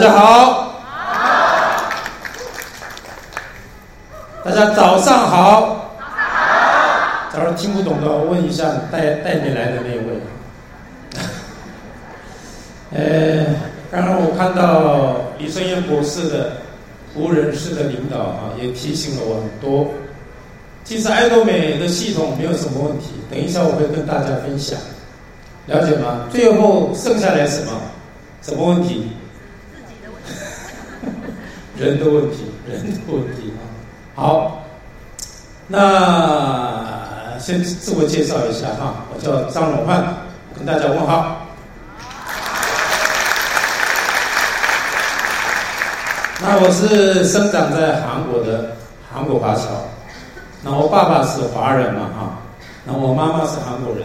大家好，好，大家早上好，早上好。假如听不懂的，我问一下带带你来的那位。呃，刚刚我看到李春燕博士的无人式的领导啊，也提醒了我很多。其实爱多美的系统没有什么问题，等一下我会跟大家分享，了解吗？最后剩下来什么？什么问题？人的问题，人的问题啊。好，那先自我介绍一下哈，我叫张荣焕，跟大家问好。那我是生长在韩国的韩国华侨，那我爸爸是华人嘛哈，那我妈妈是韩国人，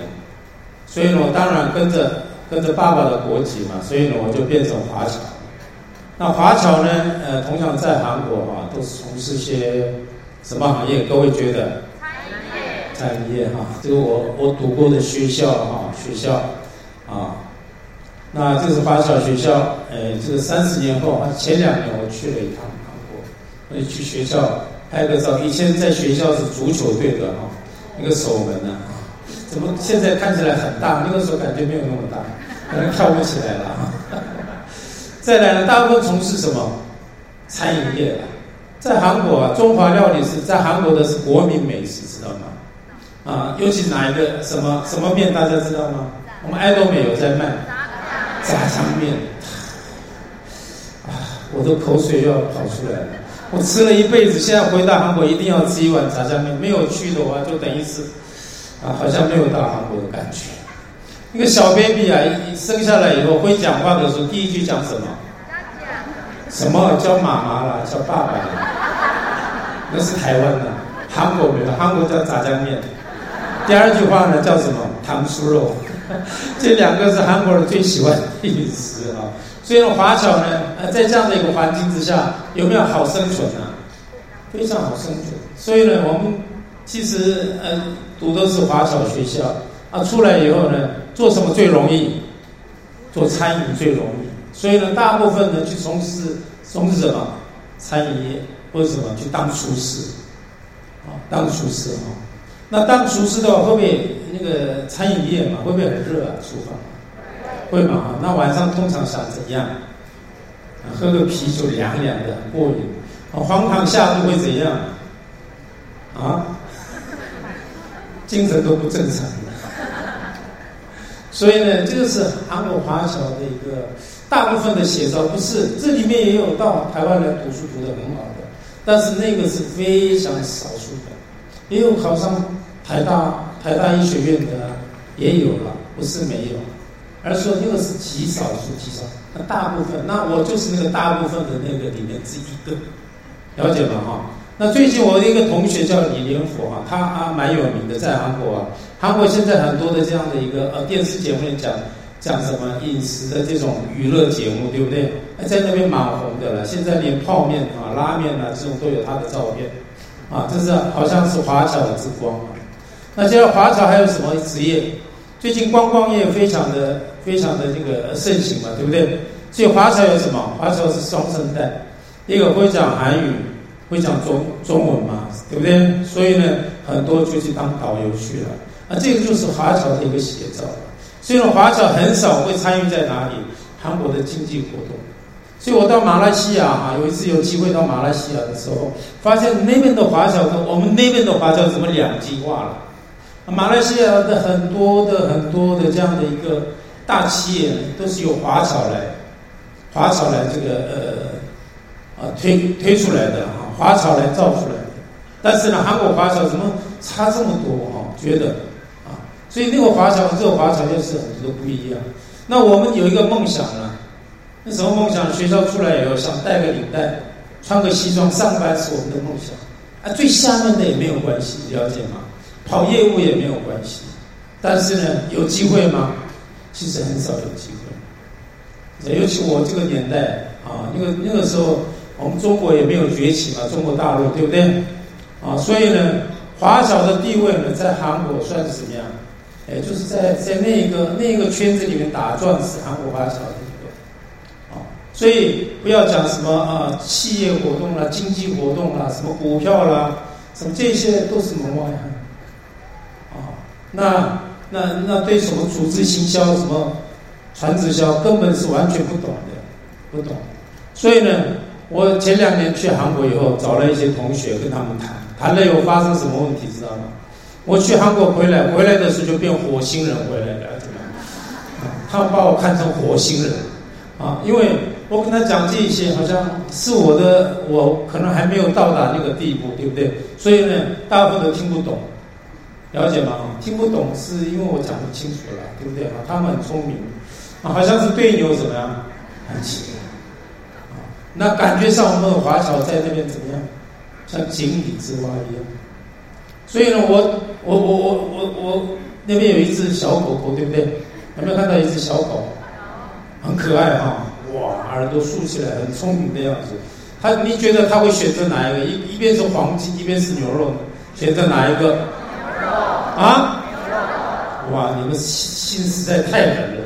所以呢，我当然跟着跟着爸爸的国籍嘛，所以呢，我就变成华侨。那华侨呢？呃，同样在韩国啊，都是从事些什么行业？各位觉得？餐饮业。餐饮业哈，这个我我读过的学校哈，学校啊，那这是华侨学校。呃，这个三十年后，前两年我去了一趟韩国，我去学校拍个照。以前在学校是足球队的哈，那个守门呢，怎么现在看起来很大？那个时候感觉没有那么大，可能跳不起来了啊。再来呢，大部分从事什么？餐饮业，在韩国啊，中华料理是在韩国的是国民美食，知道吗？啊，尤其哪一个什么什么面，大家知道吗？我们爱豆美有在卖炸酱面，啊，我的口水又要跑出来了。我吃了一辈子，现在回到韩国一定要吃一碗炸酱面。没有去的话，就等于是啊，好像没有到韩国的感觉。一个小 baby 啊，一生下来以后会讲话的时候，第一句讲什么？什么叫妈妈啦？叫爸爸啦？那是台湾的，韩国没有，韩国叫炸酱面。第二句话呢叫什么？糖酥肉。这两个是韩国人最喜欢的饮食啊。所以华侨呢，呃，在这样的一个环境之下，有没有好生存啊？非常好生存。所以呢，我们其实呃读的是华侨学校啊，出来以后呢。做什么最容易？做餐饮最容易，所以呢，大部分呢去从事从事什么餐饮业，或者什么去当厨师，啊，当厨师啊。那当厨师的话，会不会那个餐饮业嘛，会不会很热啊？厨房会嘛？那晚上通常想怎样？喝个啤酒凉凉的，过瘾。啊，黄汤下肚会怎样？啊，精神都不正常。所以呢，这个是韩国华侨的一个大部分的写照，不是这里面也有到台湾来读书读得很好的，但是那个是非常少数的，也有考上台大台大医学院的也有了，不是没有，而说那个是极少数极少，那大部分，那我就是那个大部分的那个里面之一个，了解吗？哈。那最近我的一个同学叫李连福啊，他啊蛮有名的，在韩国啊，包括现在很多的这样的一个呃电视节目里讲讲什么饮食的这种娱乐节目，对不对？在那边蛮红的了，现在连泡面啊、拉面啊这种都有他的照片，啊，这是好像是华侨之光啊。那现在华侨还有什么职业？最近观光业非常的非常的这个盛行嘛，对不对？所以华侨有什么？华侨是双生代，一个会讲韩语。会讲中中文嘛，对不对？所以呢，很多就去当导游去了。啊，这个就是华侨的一个写照。所以呢，华侨很少会参与在哪里？韩国的经济活动。所以我到马来西亚啊，有一次有机会到马来西亚的时候，发现那边的华侨跟我们那边的华侨怎么两极化了？马来西亚的很多的很多的这样的一个大企业都是由华侨来，华侨来这个呃啊推推出来的哈。华侨来造出来的，但是呢，韩国华侨怎么差这么多哈？觉得，所以那个华侨和这个华侨又是很多不一样。那我们有一个梦想呢，那什么梦想？学校出来以后想带个领带，穿个西装上班是我们的梦想。啊，最下面的也没有关系，了解吗？跑业务也没有关系。但是呢，有机会吗？其实很少有机会。尤其我这个年代啊，那个那个时候。我们中国也没有崛起嘛，中国大陆对不对？啊，所以呢，华侨的地位呢，在韩国算是怎么样？哎，就是在在那个那个圈子里面打转，是韩国华侨的一个啊。所以不要讲什么啊，企业活动啦、经济活动啦、什么股票啦，什么这些都是门外汉。啊，那那那对什么组织行销、什么传直销，根本是完全不懂的，不懂。所以呢，我前两年去韩国以后，找了一些同学跟他们谈，谈了以后发生什么问题，知道吗？我去韩国回来，回来的时候就变火星人回来了，怎么样？他们把我看成火星人，啊，因为。我跟他讲这些，好像是我的，我可能还没有到达那个地步，对不对？所以呢，大部分都听不懂，了解吗？听不懂是因为我讲不清楚了，对不对？啊，他们很聪明，好像是对牛怎么样？很奇怪，啊，那感觉上我们华侨在那边怎么样？像井底之蛙一样。所以呢，我我我我我我那边有一只小狗狗，对不对？有没有看到一只小狗？很可爱哈。哇，耳朵竖起来，很聪明的样子。它，你觉得它会选择哪一个？一一边是黄金，一边是牛肉，选择哪一个？啊？哇，你们心实在太狠了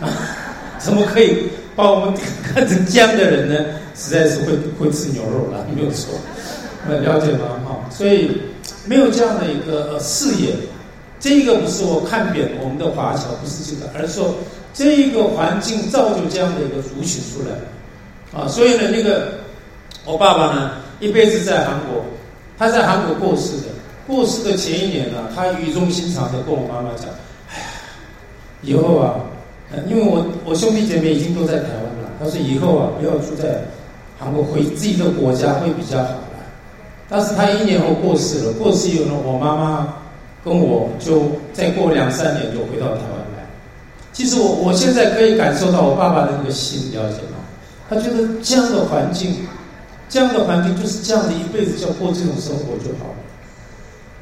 啊！怎么可以把我们看成这样的人呢？实在是会会吃牛肉了，没有错。了解吗？哈，所以没有这样的一个视野。这个不是我看扁我们的华侨，不是这个，而是说。这个环境造就这样的一个族群出来，啊，所以呢，那个我爸爸呢，一辈子在韩国，他在韩国过世的，过世的前一年呢，他语重心长的跟我妈妈讲，哎呀，以后啊，因为我我兄弟姐妹已经都在台湾了，他说以后啊，不要住在韩国，回自己的国家会比较好。但是他一年后过世了，过世以后呢，我妈妈跟我就再过两三年就回到台湾来。其实我我现在可以感受到我爸爸的那个心，了解吗？他觉得这样的环境，这样的环境就是这样的一辈子，就要过这种生活就好了。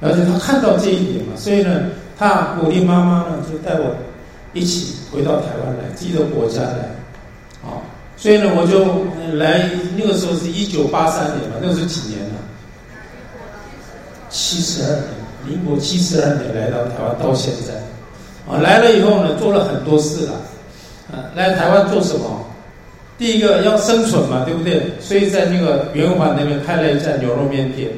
而且他看到这一点嘛，所以呢，他鼓励妈妈呢，就带我一起回到台湾来，自己的国家来。啊，所以呢，我就来那个时候是一九八三年嘛，那是几年？七十二年，民国七十二年来到台湾，到现在。啊，来了以后呢，做了很多事了。啊，来台湾做什么？第一个要生存嘛，对不对？所以在那个圆环那边开了一家牛肉面店，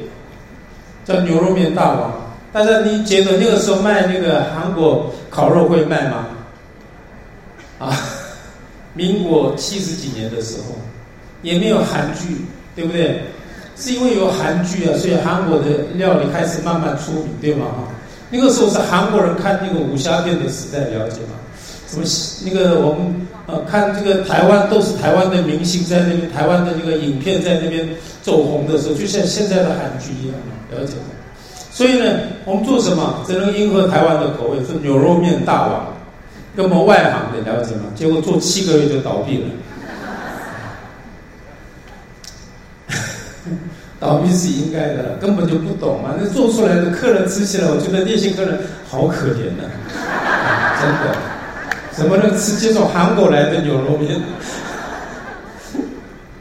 叫牛肉面大王。大家你觉得那个时候卖那个韩国烤肉会卖吗？啊，民国七十几年的时候，也没有韩剧，对不对？是因为有韩剧啊，所以韩国的料理开始慢慢出名，对吗？哈。那个时候是韩国人看那个武侠片的时代，了解吗？什么那个我们呃看这个台湾都是台湾的明星在那边，台湾的这个影片在那边走红的时候，就像现在的韩剧一样，了解吗？所以呢，我们做什么只能迎合台湾的口味，是牛肉面大王，跟我们外行的了解吗？结果做七个月就倒闭了。倒闭是应该的，根本就不懂嘛。那做出来的客人吃起来，我觉得那些客人好可怜呐、啊，真的，怎么能吃这种韩国来的牛肉面？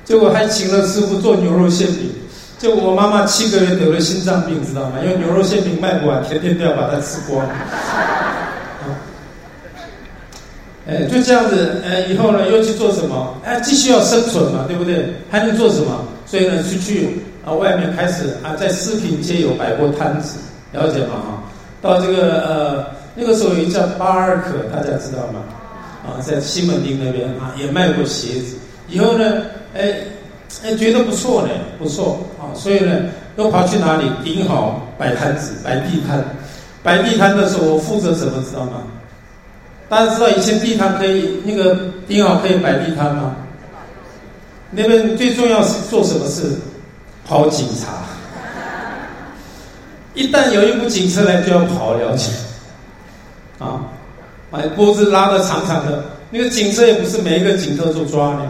结果还请了师傅做牛肉馅饼，结果我妈妈七个月得了心脏病，知道吗？因为牛肉馅饼卖不完，天天都要把它吃光。哎，就这样子，哎，以后呢又去做什么？哎，继续要生存嘛，对不对？还能做什么？所以呢，出去。啊，外面开始啊，在食品街有摆过摊子，了解吗？哈，到这个呃，那个时候有一家巴尔可，大家知道吗？啊，在西门町那边啊，也卖过鞋子。以后呢，哎哎，觉得不错呢，不错啊，所以呢，又跑去哪里？顶好摆摊子，摆地摊。摆地摊的时候，我负责什么，知道吗？大家知道以前地摊可以那个顶好可以摆地摊吗？那边最重要是做什么事？跑警察，一旦有一部警车来，就要跑了解，啊，把脖子拉得长长的。那个警车也不是每一个警车都抓的，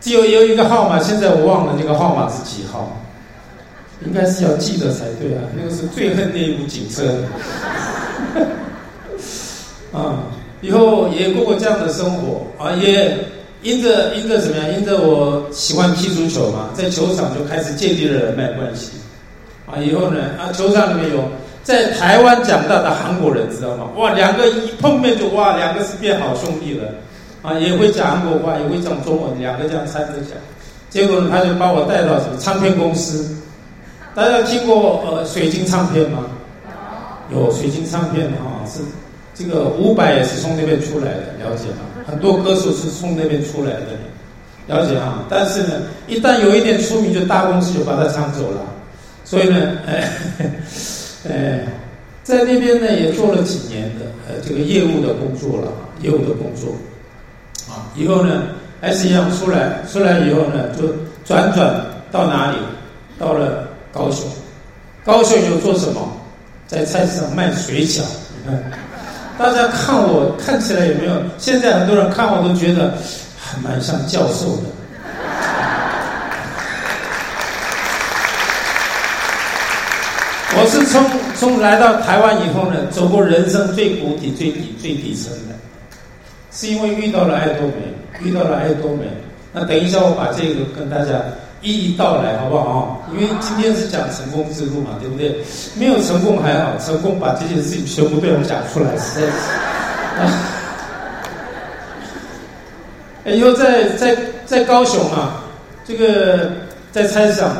只有有一个号码，现在我忘了那个号码是几号，应该是要记得才对啊。那个是最恨那一部警车，啊，以后也过过这样的生活啊，也。因着因着怎么样？因着我喜欢踢足球嘛，在球场就开始建立了人脉关系，啊，以后呢，啊，球场里面有在台湾长大的韩国人，知道吗？哇，两个一碰面就哇，两个是变好兄弟了，啊，也会讲韩国话，也会讲中文，两个这样掺着讲。结果呢，他就把我带到什么唱片公司。大家听过呃水晶唱片吗？有水晶唱片啊，是这个伍佰也是从那边出来的，了解吗？很多歌手是从那边出来的，了解啊。但是呢，一旦有一点出名，就大公司就把他抢走了。所以呢，哎，哎，在那边呢也做了几年的呃这个业务的工作了，业务的工作。啊，以后呢还是一样出来，出来以后呢就转转到哪里？到了高雄。高雄有做什么？在菜市场卖水饺。你看，大家看我看起来有没有？现在很多人看我都觉得还蛮像教授的。我是从从来到台湾以后呢，走过人生最谷底、最底、最底层的。是因为遇到了爱多美，遇到了爱多美。那等一下我把这个跟大家一一道来，好不好？因为今天是讲成功之路嘛，对不对？没有成功还好，成功把这件事情全部对我讲出来，实在是。以后在在在高雄啊，这个在菜市场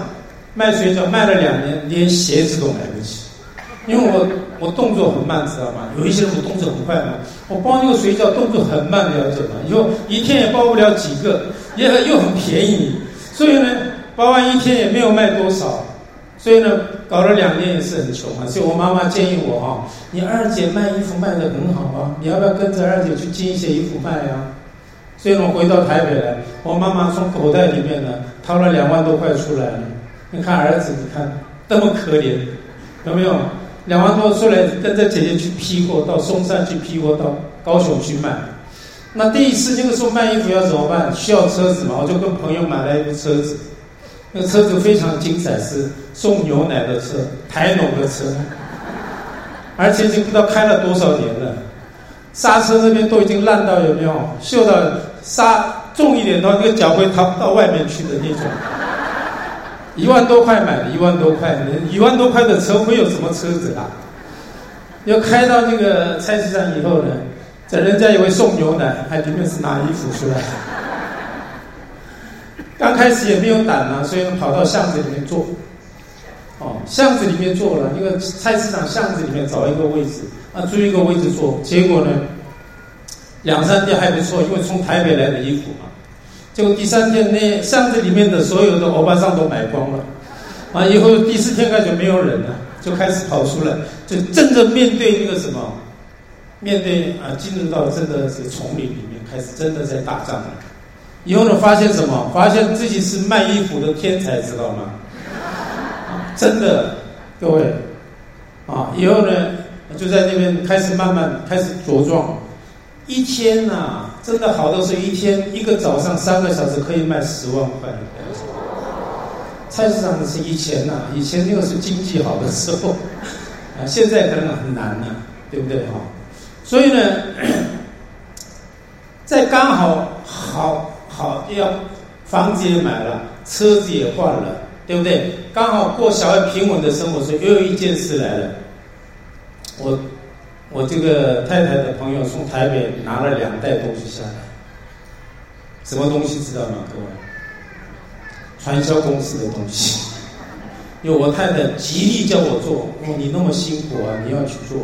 卖水饺卖了两年，连鞋子都买不起。因为我我动作很慢，知道吗？有一些人我动作很快嘛，我包那个水饺动作很慢，了解吗？以后一天也包不了几个，也很又很便宜，所以呢，包完一天也没有卖多少，所以呢，搞了两年也是很穷啊。所以我妈妈建议我啊，你二姐卖衣服卖得很好啊，你要不要跟着二姐去进一些衣服卖啊？所以我回到台北来，我妈妈从口袋里面呢掏了两万多块出来了。你看儿子，你看那么可怜，有没有？两万多出来，跟着姐姐去批货，到松山去批货，到高雄去卖。那第一次那个时候卖衣服要怎么办？需要车子嘛，我就跟朋友买了一部车子。那车子非常精彩，是送牛奶的车，台农的车，而且已经不知道开了多少年了。刹车那边都已经烂到有没有？锈到刹重一点的话，那个脚会掏到外面去的那种。一万多块买的，一万多块，一万多块的车会有什么车子啊？要开到那个菜市场以后呢，在人家以为送牛奶，还里面是拿衣服出来。刚开始也没有胆啊，所以跑到巷子里面坐。哦，巷子里面坐了，那个菜市场巷子里面找一个位置啊，租一个位置坐。结果呢，两三天还不错，因为从台北来的衣服嘛。结果第三天，那巷子里面的所有的欧巴桑都买光了，啊，以后第四天开始没有人了，就开始跑出来，就正着面对那个什么，面对啊，进入到真的是丛林里面，开始真的在打仗了。以后呢，发现什么？发现自己是卖衣服的天才，知道吗？真的，各位，啊，以后呢，就在那边开始慢慢开始茁壮，一天呐、啊。真的好的是一天一个早上三个小时可以卖十万块。菜市场是以前呐，以前那个是经济好的时候，啊，现在可能很难了，对不对哈？所以呢，在刚好好好要房子也买了，车子也换了，对不对？刚好过小而平稳的生活时，又有一件事来了，我。我这个太太的朋友从台北拿了两袋东西下来，什么东西知道吗？各位，传销公司的东西。因为我太太极力叫我做，哦，你那么辛苦啊，你要去做。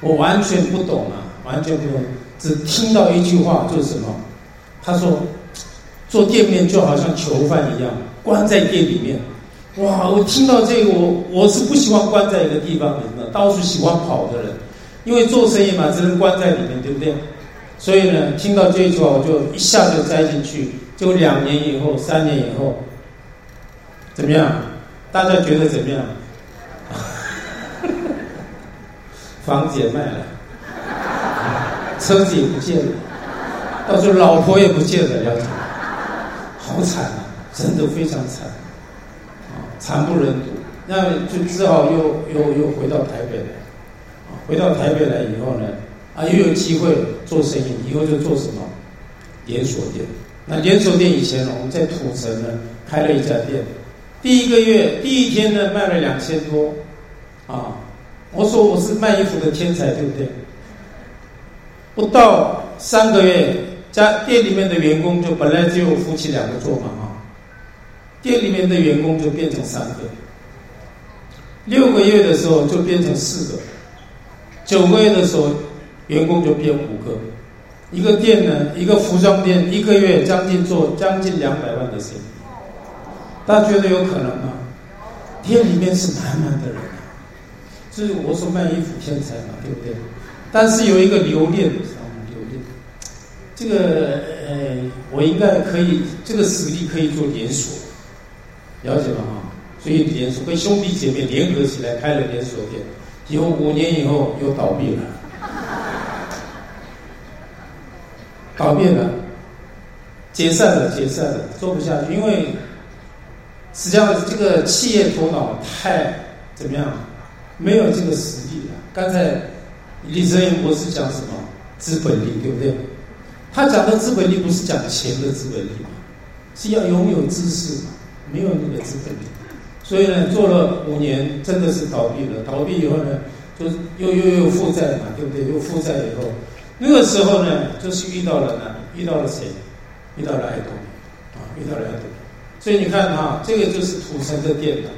我完全不懂啊，完全不懂，只听到一句话就是什么？他说，做店面就好像囚犯一样，关在店里面。哇，我听到这个，我我是不喜欢关在一个地方的，到处喜欢跑的人。因为做生意嘛，只能关在里面，对不对？所以呢，听到这一句话，我就一下就栽进去。就两年以后，三年以后，怎么样？大家觉得怎么样？房子也卖了，车子也不见了，到时候老婆也不见了，了解？好惨啊，真的非常惨，啊，惨不忍睹。那就只好又又又回到台北来。回到台北来以后呢，啊，又有机会做生意，以后就做什么连锁店。那连锁店以前呢，我们在土城呢开了一家店，第一个月第一天呢卖了两千多，啊，我说我是卖衣服的天才，对不对？不到三个月，家店里面的员工就本来只有夫妻两个做嘛啊，店里面的员工就变成三个，六个月的时候就变成四个，九个月的时候员工就变五个，一个店呢，一个服装店一个月将近做将近两百万的生意，大家觉得有可能吗？店里面是满满的人啊，就是我说卖衣服天才嘛，对不对？但是有一个留恋。这个呃，我应该可以，这个实力可以做连锁，了解吗？哈，所以连锁跟兄弟姐妹联合起来开了连锁店，以后五年以后又倒闭了，倒闭了，解散了，解散了，做不下去，因为实际上这个企业头脑太怎么样，没有这个实力了。刚才李泽言博士讲什么？资本力，对不对？他讲的资本力不是讲钱的资本力，是要拥有知识，没有那个资本力，所以呢，做了五年真的是倒闭了。倒闭以后呢，就又又又负债嘛，对不对？又负债以后，那个时候呢，就是遇到了呢，遇到了谁？遇到了爱东啊，遇到了爱东。所以你看哈，这个就是土城的店了，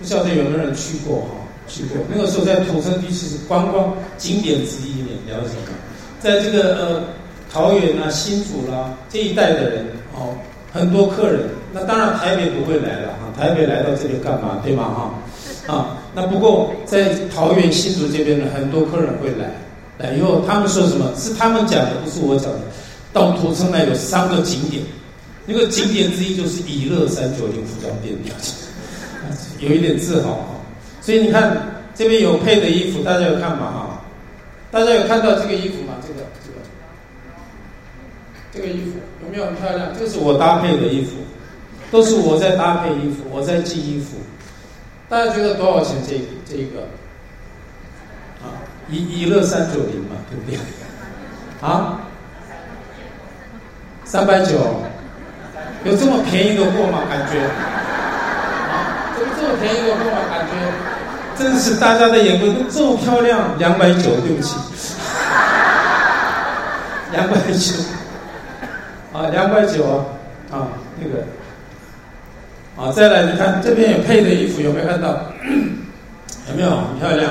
不晓得有没有人去过哈？去过。那个时候在土城地区是观光景点之一，你了解吗？在这个呃。桃园啊，新竹啦、啊，这一带的人哦，很多客人。那当然台北不会来了哈，台北来到这里干嘛？对吗？哈，啊，那不过在桃园、新竹这边呢，很多客人会来。来以后他们说什么？是他们讲的，不是我讲的。到土城来有三个景点，那个景点之一就是以乐三九零服装店，有一点自豪哈。所以你看这边有配的衣服，大家有看吗？哈，大家有看到这个衣服吗？这个。这个衣服有没有很漂亮？这是我搭配的衣服，都是我在搭配衣服，我在寄衣服。大家觉得多少钱？这这一个啊，以以乐三九零嘛，对不对？啊，三百九，有这么便宜的货吗？感觉啊，有这么便宜的货吗？感觉真是大家的眼光都这么漂亮，两百九，对不起，两百九。啊，两百九啊，啊，那个，啊，再来，你看这边有配的衣服，有没有看到？有没有？很漂亮，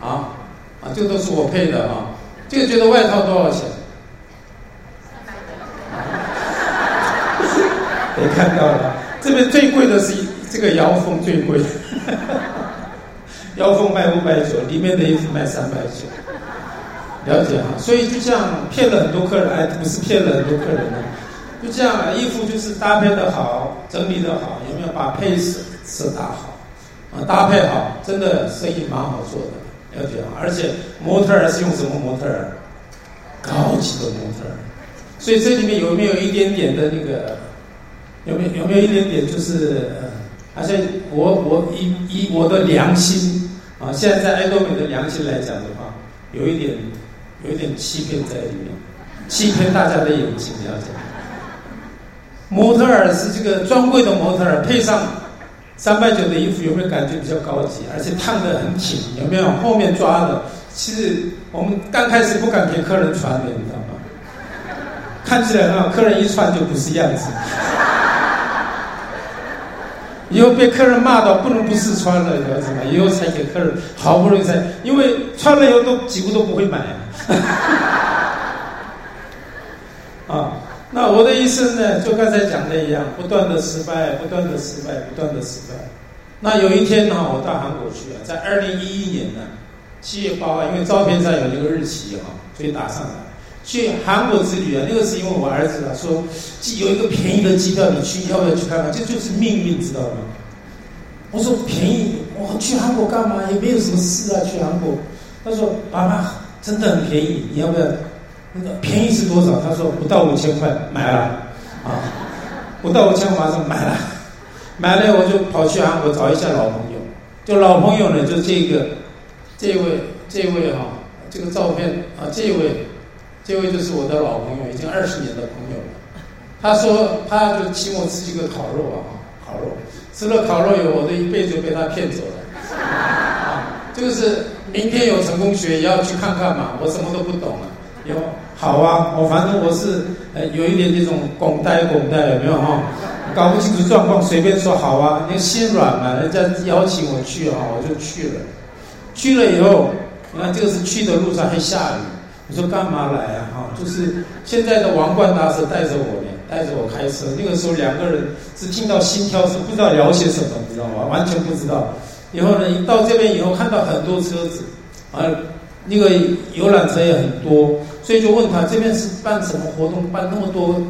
啊，啊，这个都是我配的啊。这个觉得外套多少钱？也看到了，这边最贵的是这个腰封最贵，腰封卖五百九，里面的衣服卖三百九。了解哈，所以就这样骗了很多客人，哎，不是骗了很多客人呢，就这样了，衣服就是搭配的好，整理的好，有没有把配色色搭好啊？搭配好，真的生意蛮好做的，了解。而且模特儿是用什么模特儿？高级的模特儿，所以这里面有没有一点点的那个？有没有有没有一点点就是？而且我我以以我的良心啊，现在在爱多美的良心来讲的话，有一点。有一点欺骗在里面，欺骗大家的眼睛，了解吗？模特儿是这个专柜的模特儿，配上三百九的衣服，有没有感觉比较高级？而且烫得很紧，有没有？后面抓的，其实我们刚开始不敢给客人穿的，你知道吗？看起来很好，客人一穿就不是样子。以后被客人骂到不能不试穿了，你知道吗？以后才给客人，好不容易才，因为穿了以后都几乎都不会买。那我的一生呢，就刚才讲的一样，不断的失败，不断的失败，不断的失败。那有一天呢，我到韩国去啊，在二零一一年呢，七月八号，因为照片上有那个日期哈，所以打上来。去韩国之旅啊，那个是因为我儿子啊说，有一个便宜的机票，你去要不要去看看？这就是命运，知道吗？我说便宜，我去韩国干嘛？也没有什么事啊，去韩国。他说爸爸真的很便宜，你要不要？那个便宜是多少？他说不到五千块，买了啊，不到五千马上买了，买了我就跑去韩国找一下老朋友，就老朋友呢，就这个这位这位哈、这个照片啊，这位。这位就是我的老朋友，已经二十年的朋友了。他说，他就请我吃一个烤肉啊，烤肉。吃了烤肉以后，我的一辈子就被他骗走了。啊，这个是明天有成功学，也要去看看嘛。我什么都不懂了，有好啊，我反正我是呃有一点这种拱呆拱呆有没有哈？搞不清楚状况，随便说好啊，你心软嘛，人家邀请我去哈，我就去了。去了以后，你看这个是去的路上还下雨，你说干嘛来啊？哈，就是现在的王冠大师带着我呢，带着我开车。那个时候两个人是听到心跳，是不知道聊些什么，你知道吗？完全不知道。以后呢，一到这边以后，看到很多车子，啊，那个游览车也很多，所以就问他这边是办什么活动，办那么多，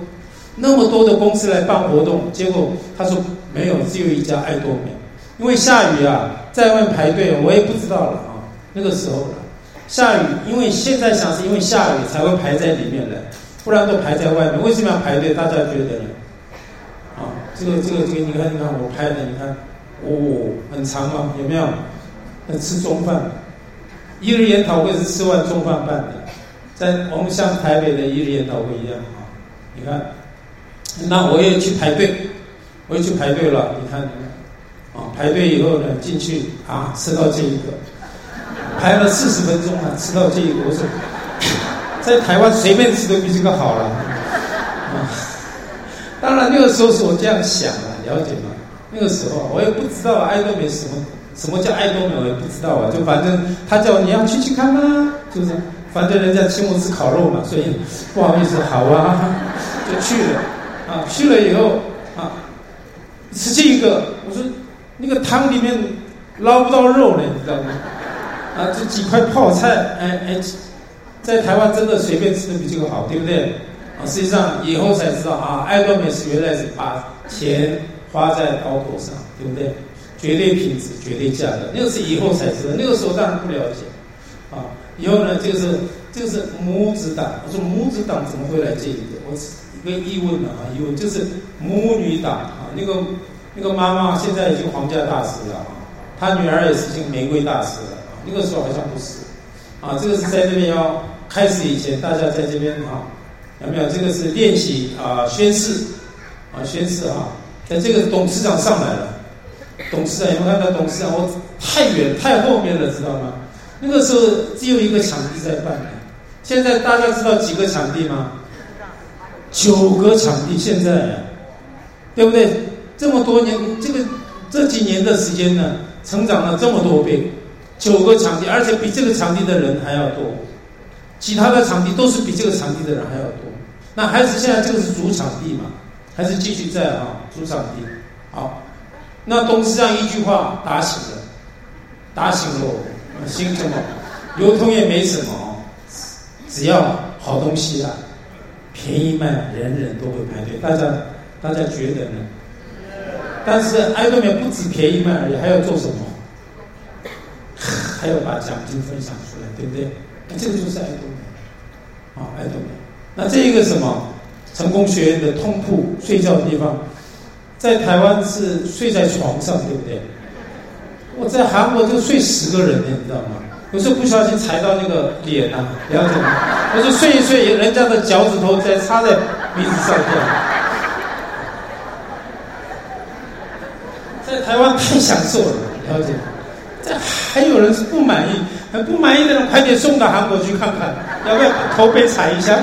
那么多的公司来办活动。结果他说没有，只有一家爱多美。因为下雨啊，在外面排队，我也不知道了啊。那个时候了，下雨，因为现在想是因为下雨才会排在里面来，不然都排在外面。为什么要排队？大家觉得呢？啊，这个这个这个，你看你看我拍的，你看。哦，很长吗？有没有？吃中饭，一日研讨会是吃完中饭办的，在我们像台北的一日研讨会一样啊。你看，那我也去排队，我也去排队了。你看，啊，排队以后呢，进去啊，吃到这一个，排了四十分钟啊，吃到这一个，我说，在台湾随便吃都比这个好了。当然那个时候是我这样想的，了解吗？那个时候我也不知道爱多美什么，什么叫爱多美我也不知道啊，就反正他叫你要去去看吗？就是反正人家请我吃烤肉嘛，所以不好意思，好啊，就去了啊。去了以后啊，吃这个，我说那个汤里面捞不到肉呢，你知道吗？啊，这几块泡菜，哎哎，在台湾真的随便吃的比这个好，对不对？啊，实际上以后才知道啊，爱多美是原来是把钱。花在刀口上，对不对？绝对品质，绝对价格，那个是以后才知道。那个时候当然不了解，啊，以后呢，这个是这个是母子档。我说母子档怎么会来这里的？我一个疑问啊，疑问就是母女档啊。那个那个妈妈现在已经皇家大师了啊，她女儿也是已经玫瑰大师了啊。那个时候好像不是，啊，这个是在这边要开始以前，大家在这边啊，有没有？这个是练习啊，宣誓啊，宣誓啊。在这个董事长上来了，董事长有没有看到董事长？我太远太后面了，知道吗？那个时候只有一个场地在办，现在大家知道几个场地吗？九个场地，现在，对不对？这么多年，这个这几年的时间呢，成长了这么多倍，九个场地，而且比这个场地的人还要多，其他的场地都是比这个场地的人还要多。那还是现在这个是主场地嘛？还是继续在啊，主场地，好，那董事长一句话打醒了，打醒了我，醒什么？流通也没什么，只要好东西啊，便宜卖，人人都会排队。大家大家觉得呢？但是爱多美不止便宜卖而已，还要做什么？还要把奖金分享出来，对不对？那这个就是爱多美，啊，爱多美。那这一个什么？成功学院的通铺睡觉的地方，在台湾是睡在床上，对不对？我在韩国就睡十个人呢，你知道吗？有时不小心踩到那个脸呐、了解吗？我就睡一睡，人家的脚趾头在插在鼻子上这样。在台湾太享受了，了解吗？这还有人是不满意，还不满意的人快点送到韩国去看看，要不要头被踩一下？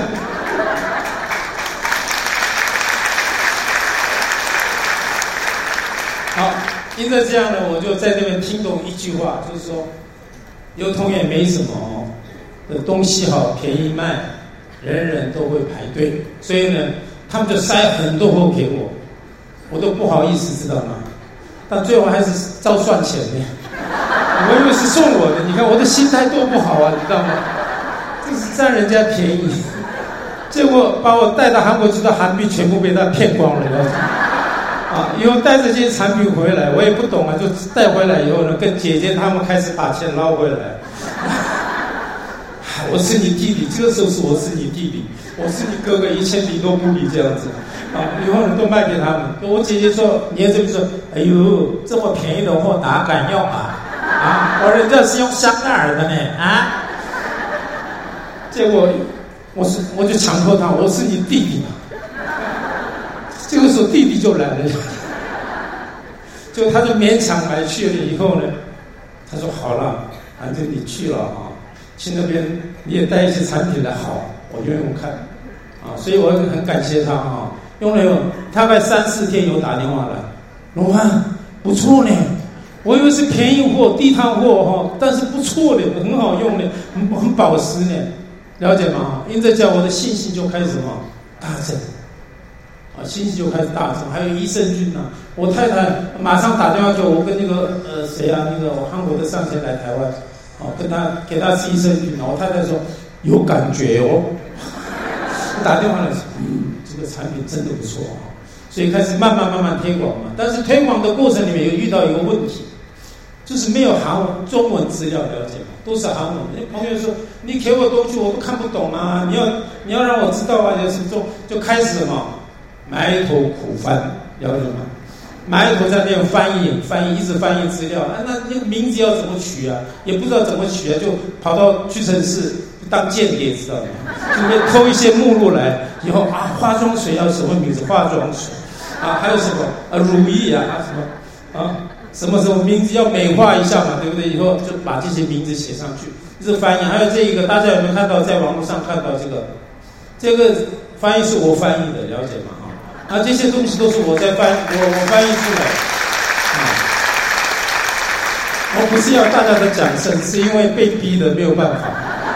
好，因为这样呢，我就在那边听懂一句话，就是说，流通也没什么，的东西好便宜卖，人人都会排队，所以呢，他们就塞很多货给我，我都不好意思，知道吗？但最后还是照算钱的，我以为是送我的，你看我的心态多不好啊，你知道吗？这是占人家便宜，结果把我带到韩国去的韩币全部被他骗光了，你知道吗？啊！以后带着这些产品回来，我也不懂啊，就带回来以后呢，跟姐姐他们开始把钱捞回来。我是你弟弟，这个时候是我是你弟弟，我是你哥哥，一千比都不比这样子。啊！以后呢都卖给他们。我姐姐说，你这么说，哎呦，这么便宜的货哪敢要啊？啊！我人家是用香奈儿的呢啊！结果我是我就强迫他，我是你弟弟嘛。这个时候弟弟就来了，就他就勉强来去了以后呢，他说好了，反正你去了啊，去那边你也带一些产品来，好，我愿意用看，啊，所以我很感谢他啊，用了有大概三四天有打电话来，罗汉不错呢，我以为是便宜货、地摊货哈，但是不错的，很好用的，很很保湿呢，了解吗？因这叫我的信心就开始什么大增。信息就开始大增，还有益生菌呐。我太太马上打电话给我，跟那个呃谁啊，那个韩国的上线来台湾，哦，跟他给他吃益生菌。我太太说有感觉哦，打电话来说，嗯，这个产品真的不错啊。所以开始慢慢慢慢推广嘛。但是推广的过程里面有遇到一个问题，就是没有韩文中文资料了解嘛，都是韩文。那朋友说你给我东西我都看不懂啊，你要你要让我知道啊，就是就就开始嘛。埋头苦翻，了解吗？埋头在那边翻译，翻译，一直翻译资料。啊，那那个名字要怎么取啊？也不知道怎么取啊，就跑到屈臣氏当间谍，知道吗？就边偷一些目录来，以后啊，化妆水要什么名字？化妆水，啊，还有什么啊，乳液啊，什么啊，什么什么名字要美化一下嘛，对不对？以后就把这些名字写上去，一直翻译。还有这一个，大家有没有看到？在网络上看到这个？这个翻译是我翻译的，了解吗？啊，这些东西都是我在翻，我我翻译出来。啊，我不是要大家的掌声，是因为被逼的没有办法。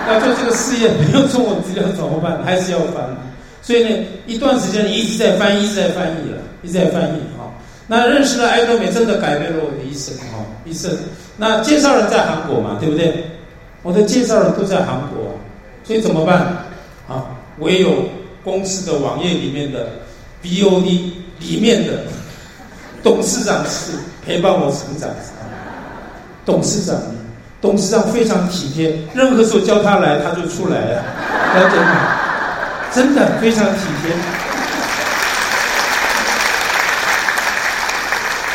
要做这个事业，没有中文资料怎么办？还是要翻。所以呢，一段时间一直在翻译，一直在翻译了，一直在翻译。啊，那认识了爱多美，真的改变了我的一生。哈，一生。那介绍人在韩国嘛，对不对？我的介绍人都在韩国，所以怎么办？啊，唯有公司的网页里面的。BOD 里面的董事长是陪伴我成长，董事长，董事长非常体贴，任何时候叫他来他就出来了，了解吗？真的非常体贴。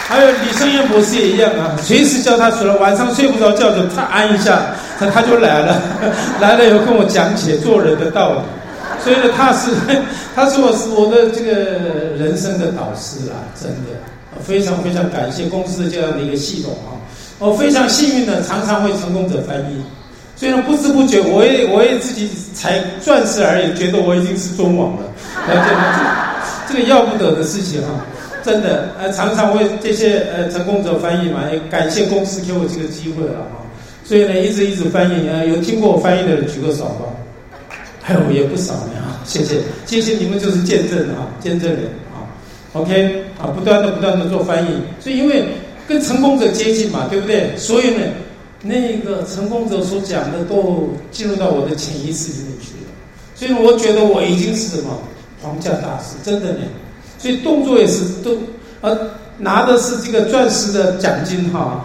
还有李生燕博士也一样啊，随时叫他出来，晚上睡不着觉就他按一下，他他就来了，来了以后跟我讲解做人的道理。所以呢，他是，他是我是我的这个人生的导师啊，真的，非常非常感谢公司的这样的一个系统啊，我非常幸运的常常为成功者翻译，所以呢，不知不觉我也我也自己才钻石而已，觉得我已经是中网了，了解吗？这个要不得的事情哈，真的，呃，常常为这些呃成功者翻译嘛，也感谢公司给我这个机会了哈，所以呢，一直一直翻译呃，有听过我翻译的举个手吧。还有也不少呢啊，谢谢，谢谢你们就是见证啊，见证人啊，OK 啊，不断的不断的做翻译，所以因为跟成功者接近嘛，对不对？所以呢，那个成功者所讲的都进入到我的潜意识里面去了，所以我觉得我已经是什么皇家大师，真的呢，所以动作也是都啊，拿的是这个钻石的奖金哈，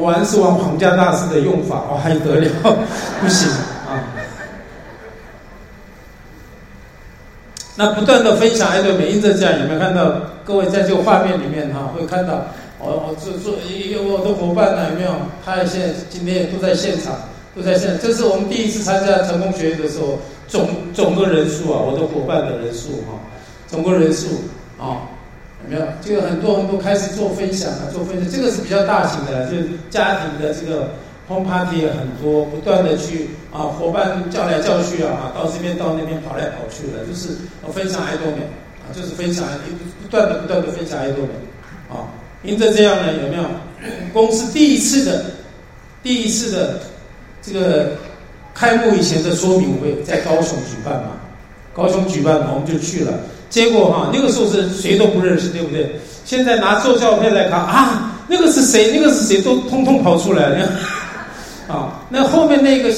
玩是玩皇家大师的用法哦，还得了，不行。那不断的分享爱多美，因着这样有没有看到？各位在这个画面里面哈，会看到我我做做一个我的伙伴呢，有没有？他现在今天也都在现场，都在现场。这是我们第一次参加成功学院的时候，总总的人数啊，我的伙伴的人数哈，总共人数啊，有没有？这个很多很多开始做分享啊，做分享，这个是比较大型的，就是家庭的这个。Home party 也很多，不断的去啊，伙伴叫来叫去啊，到这边到那边跑来跑去的，就是分享爱多美啊，就是分享不断的不断的分享爱多美啊。因着这样呢，有没有 公司第一次的第一次的这个开幕以前的说明会在高雄举办嘛？高雄举办嘛，我们就去了。结果哈，那个时候是谁都不认识，对不对？现在拿做照片来看啊，那个是谁？那个是谁？都通通跑出来了。啊，那后面那个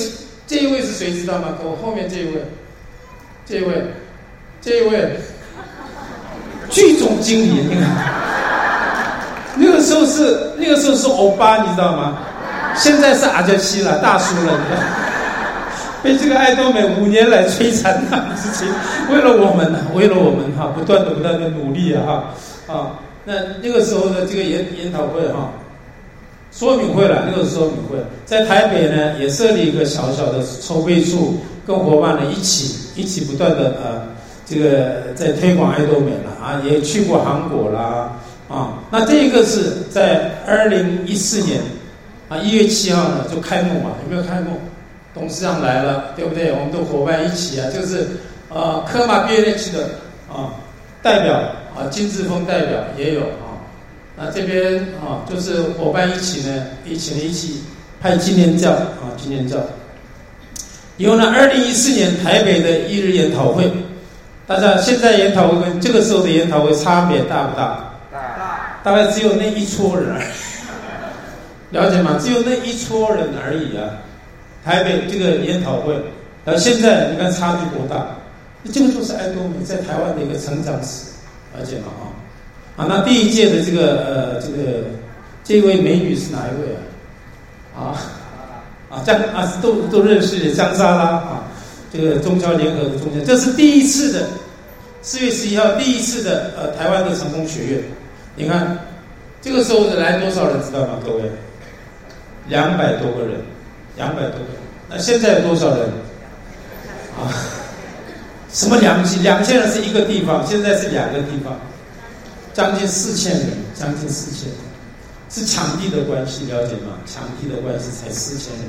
这一位是谁知道吗？我后面这一位，这一位，这一位，剧总经理，那个时候是那个时候是欧巴，你知道吗？现在是阿加西了，大叔了，你看，被这个爱多美五年来摧残的事情，为了我们，为了我们哈，不断的不断的努力啊哈啊，那那个时候的这个研研讨会哈。说明会了，那个说明会，在台北呢也设立一个小小的筹备处，跟伙伴呢一起一起不断的呃，这个在推广爱多美了啊，也去过韩国啦啊。那这个是在二零一四年啊一月七号呢就开幕嘛，有没有开幕？董事长来了，对不对？我们的伙伴一起啊，就是呃科马 B N H 的啊代表啊金志峰代表也有啊，那这边啊就是伙伴一起呢，一起呢一起拍纪念照啊纪念照。有了二零一四年台北的一日研讨会，大家现在研讨会跟这个时候的研讨会差别大不大？大，大概只有那一撮人，了解吗？只有那一撮人而已啊。台北这个研讨会，呃，现在你看差距多大？这个就是爱多美在台湾的一个成长史，了解吗？啊，啊，那第一届的这个呃，这个这位美女是哪一位啊？啊？啊，江啊都都认识的江莎拉啊，这个中教联合的中教，这是第一次的四月十一号第一次的呃台湾的成功学院，你看这个时候来多少人知道吗？各位，两百多个人，两百多个人。那现在有多少人？啊，什么两千？两千人是一个地方，现在是两个地方，将近四千人，将近四千人。是场地的关系，了解吗？场地的关系才四千人。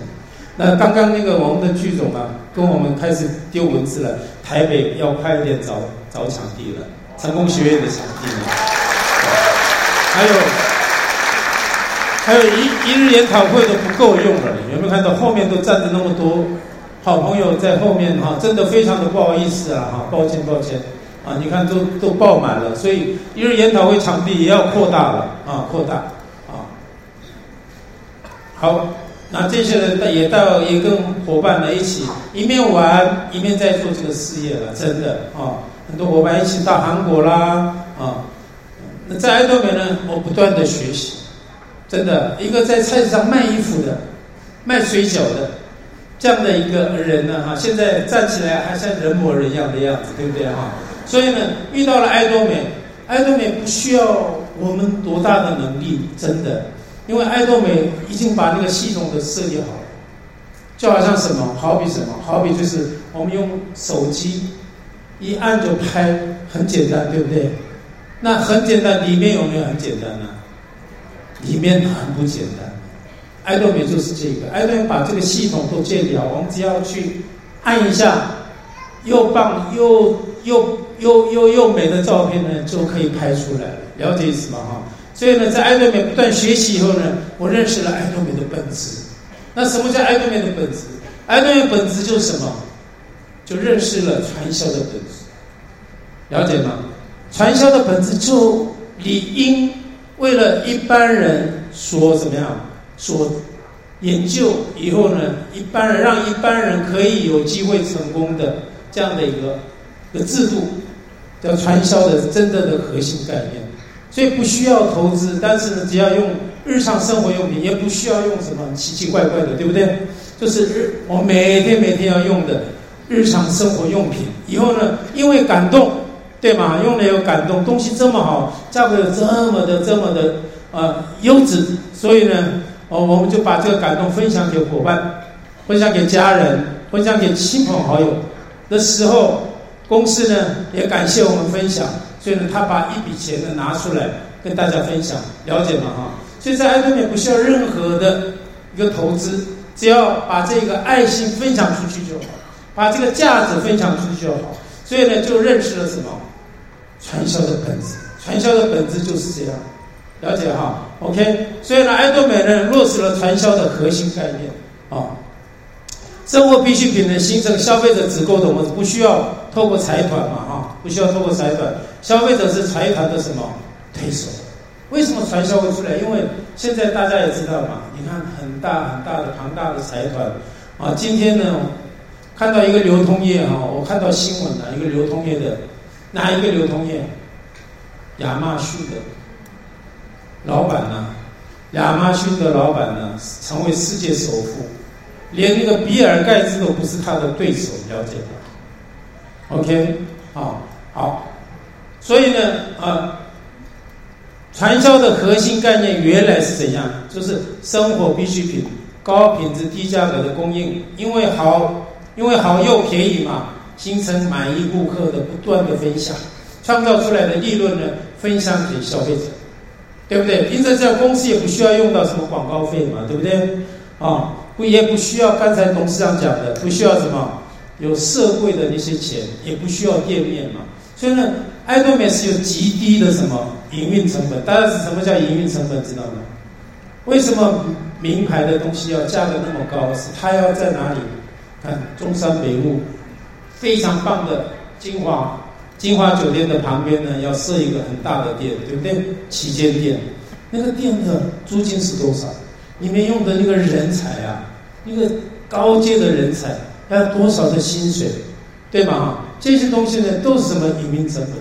那刚刚那个我们的剧总啊，跟我们开始丢文字了。台北要快一点找找场地了，成功学院的场地呢？还有还有一一日研讨会都不够用了，有没有看到后面都站着那么多好朋友在后面哈？真的非常的不好意思啊哈，抱歉抱歉啊！你看都都爆满了，所以一日研讨会场地也要扩大了啊，扩大啊。好，那这些人也到也跟伙伴们一起，一面玩一面在做这个事业了，真的啊，很多伙伴一起到韩国啦啊。那在爱多美呢，我不断的学习，真的一个在菜市场卖衣服的、卖水饺的这样的一个人呢，哈，现在站起来还像人模人样的样子，对不对哈？所以呢，遇到了爱多美，爱多美不需要我们多大的能力，真的。因为爱多美已经把那个系统的设计好，就好像什么，好比什么，好比就是我们用手机一按就拍，很简单，对不对？那很简单，里面有没有很简单呢？里面很不简单。爱多美就是这个，爱多美把这个系统都建立好，我们只要去按一下，又棒又又又又又美的照片呢，就可以拍出来了。了解意思吗？哈。所以呢，在爱多美不断学习以后呢，我认识了爱多美的本质。那什么叫爱多美的本质？爱多美本质就是什么？就认识了传销的本质。了解吗？传销的本质就理应为了一般人所怎么样？所研究以后呢，一般人让一般人可以有机会成功的这样的一个的制度，叫传销的真正的核心概念。所以不需要投资，但是呢，只要用日常生活用品，也不需要用什么奇奇怪怪的，对不对？就是日我每天每天要用的日常生活用品。以后呢，因为感动，对吗？用了有感动，东西这么好，价格又这么的这么的呃优质，所以呢，哦，我们就把这个感动分享给伙伴，分享给家人，分享给亲朋好友的时候，公司呢也感谢我们分享。所以呢，他把一笔钱呢拿出来跟大家分享，了解吗？哈，所以在爱多美不需要任何的一个投资，只要把这个爱心分享出去就好，把这个价值分享出去就好。所以呢，就认识了什么？传销的本质，传销的本质就是这样，了解哈？OK，所以呢，爱多美呢落实了传销的核心概念啊。生活必需品的形成，消费者只够懂，我不需要透过财团嘛，哈，不需要透过财团，消费者是财团的什么推手？为什么传销会出来？因为现在大家也知道嘛，你看很大很大的庞大的财团，啊，今天呢，看到一个流通业哈，我看到新闻了，一个流通业的，哪一个流通业？亚马逊的老板呢？亚马逊的老板呢，成为世界首富。连那个比尔盖茨都不是他的对手，了解吗？OK，好，好，所以呢，呃，传销的核心概念原来是怎样？就是生活必需品，高品质低价格的供应，因为好，因为好又便宜嘛，形成满意顾客的不断的分享，创造出来的利润呢，分享给消费者，对不对？平常这样公司也不需要用到什么广告费嘛，对不对？啊。不也不需要刚才董事长讲的，不需要什么有社会的那些钱，也不需要店面嘛。所以呢，爱多美是有极低的什么营运成本。大家是什么叫营运成本？知道吗？为什么名牌的东西要价格那么高？是它要在哪里？看中山北路，非常棒的金华金华酒店的旁边呢，要设一个很大的店，对不对？旗舰店，那个店的租金是多少？里面用的那个人才啊，那个高阶的人才要多少的薪水，对吗？这些东西呢，都是什么营运成本？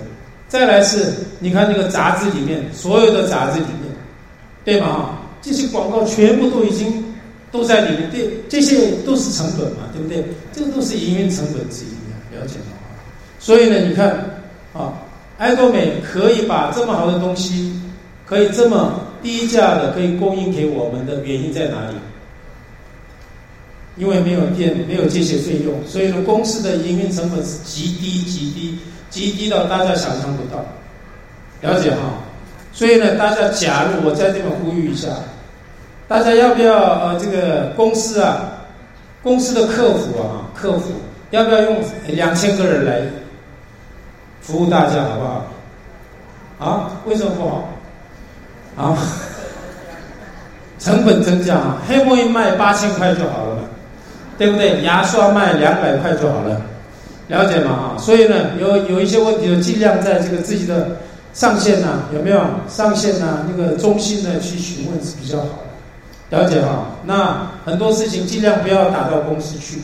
再来是，你看那个杂志里面，所有的杂志里面，对吗？这些广告全部都已经都在里面，对，这些都是成本嘛，对不对？这个都是营运成本之一啊，了解吗？所以呢，你看啊，爱多美可以把这么好的东西，可以这么低价的可以供应给我们的原因在哪里？因为没有电，没有这些费用，所以呢，公司的营运成本是极低、极低、极低到大家想象不到。了解哈？所以呢，大家假如我在这边呼吁一下，大家要不要呃这个公司啊，公司的客服啊，客服要不要用两千个人来？服务大家好不好？啊？为什么不好？啊？成本增加啊！黑墨印卖八千块就好了嘛，对不对？牙刷卖两百块就好了，了解吗？啊？所以呢，有有一些问题，就尽量在这个自己的上线呐、啊，有没有上线呐、啊？那个中心呢去询问是比较好的，了解哈？那很多事情尽量不要打到公司去，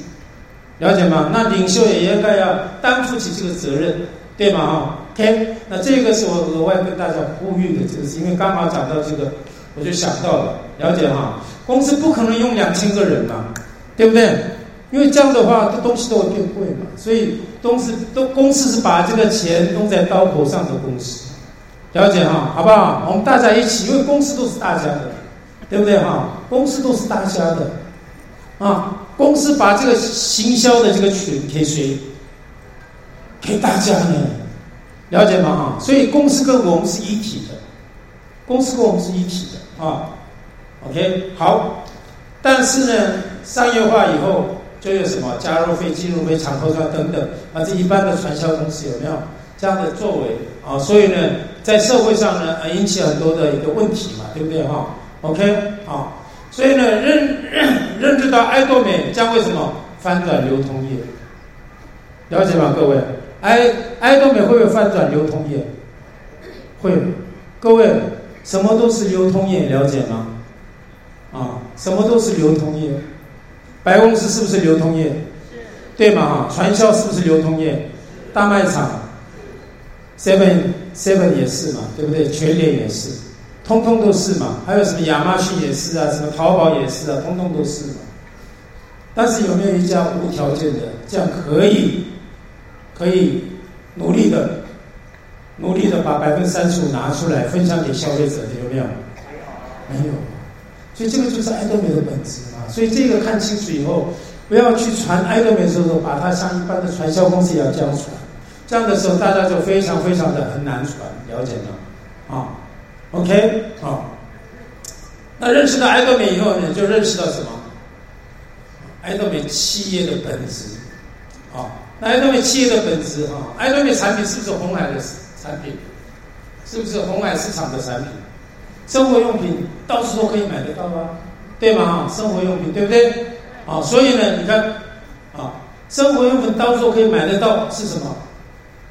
了解吗？那领袖也应该要担负起这个责任。对吗？哈，OK，那这个是我额外跟大家呼吁的，这个是因为刚好讲到这个，我就想到了，了解哈。公司不可能用两千个人嘛，对不对？因为这样的话，这东西都会变贵嘛。所以，公司都公司是把这个钱用在刀口上的公司，了解哈，好不好？我们大家一起，因为公司都是大家的，对不对哈？公司都是大家的，啊，公司把这个行销的这个权给谁？给大家呢，了解吗？哈，所以公司跟我们是一体的，公司跟我们是一体的啊。OK，好，但是呢，商业化以后就有什么加入费、进入费、厂投传等等啊，这一般的传销公司有没有这样的作为啊？所以呢，在社会上呢，引起很多的一个问题嘛，对不对哈？OK，啊，所以呢，认认认知到爱多美将为什么翻转流通业？了解吗，各位？爱爱多美会不会翻转流通业？会，各位，什么都是流通业，了解吗？啊，什么都是流通业，百货公司是不是流通业？是，对嘛？哈，传销是不是流通业？大卖场，seven seven 也是嘛，对不对？全联也是，通通都是嘛。还有什么亚马逊也是啊，什么淘宝也是啊，通通都是嘛。但是有没有一家无条件的，这样可以？可以努力的，努力的把百分之三十五拿出来分享给消费者的有没有？没有，所以这个就是爱多美的本质嘛。所以这个看清楚以后，不要去传爱多美的时候，把它像一般的传销公司一样这样传，这样的时候大家就非常非常的很难传，了解吗？啊，OK，啊，那认识到爱多美以后呢，就认识到什么？爱多美企业的本质，啊。那爱多美企业的本质啊，爱多美产品是不是红海的产品？是不是红海市场的产品？生活用品到处都可以买得到啊，对吗？生活用品对不对？啊，所以呢，你看啊，生活用品到处都可以买得到是什么？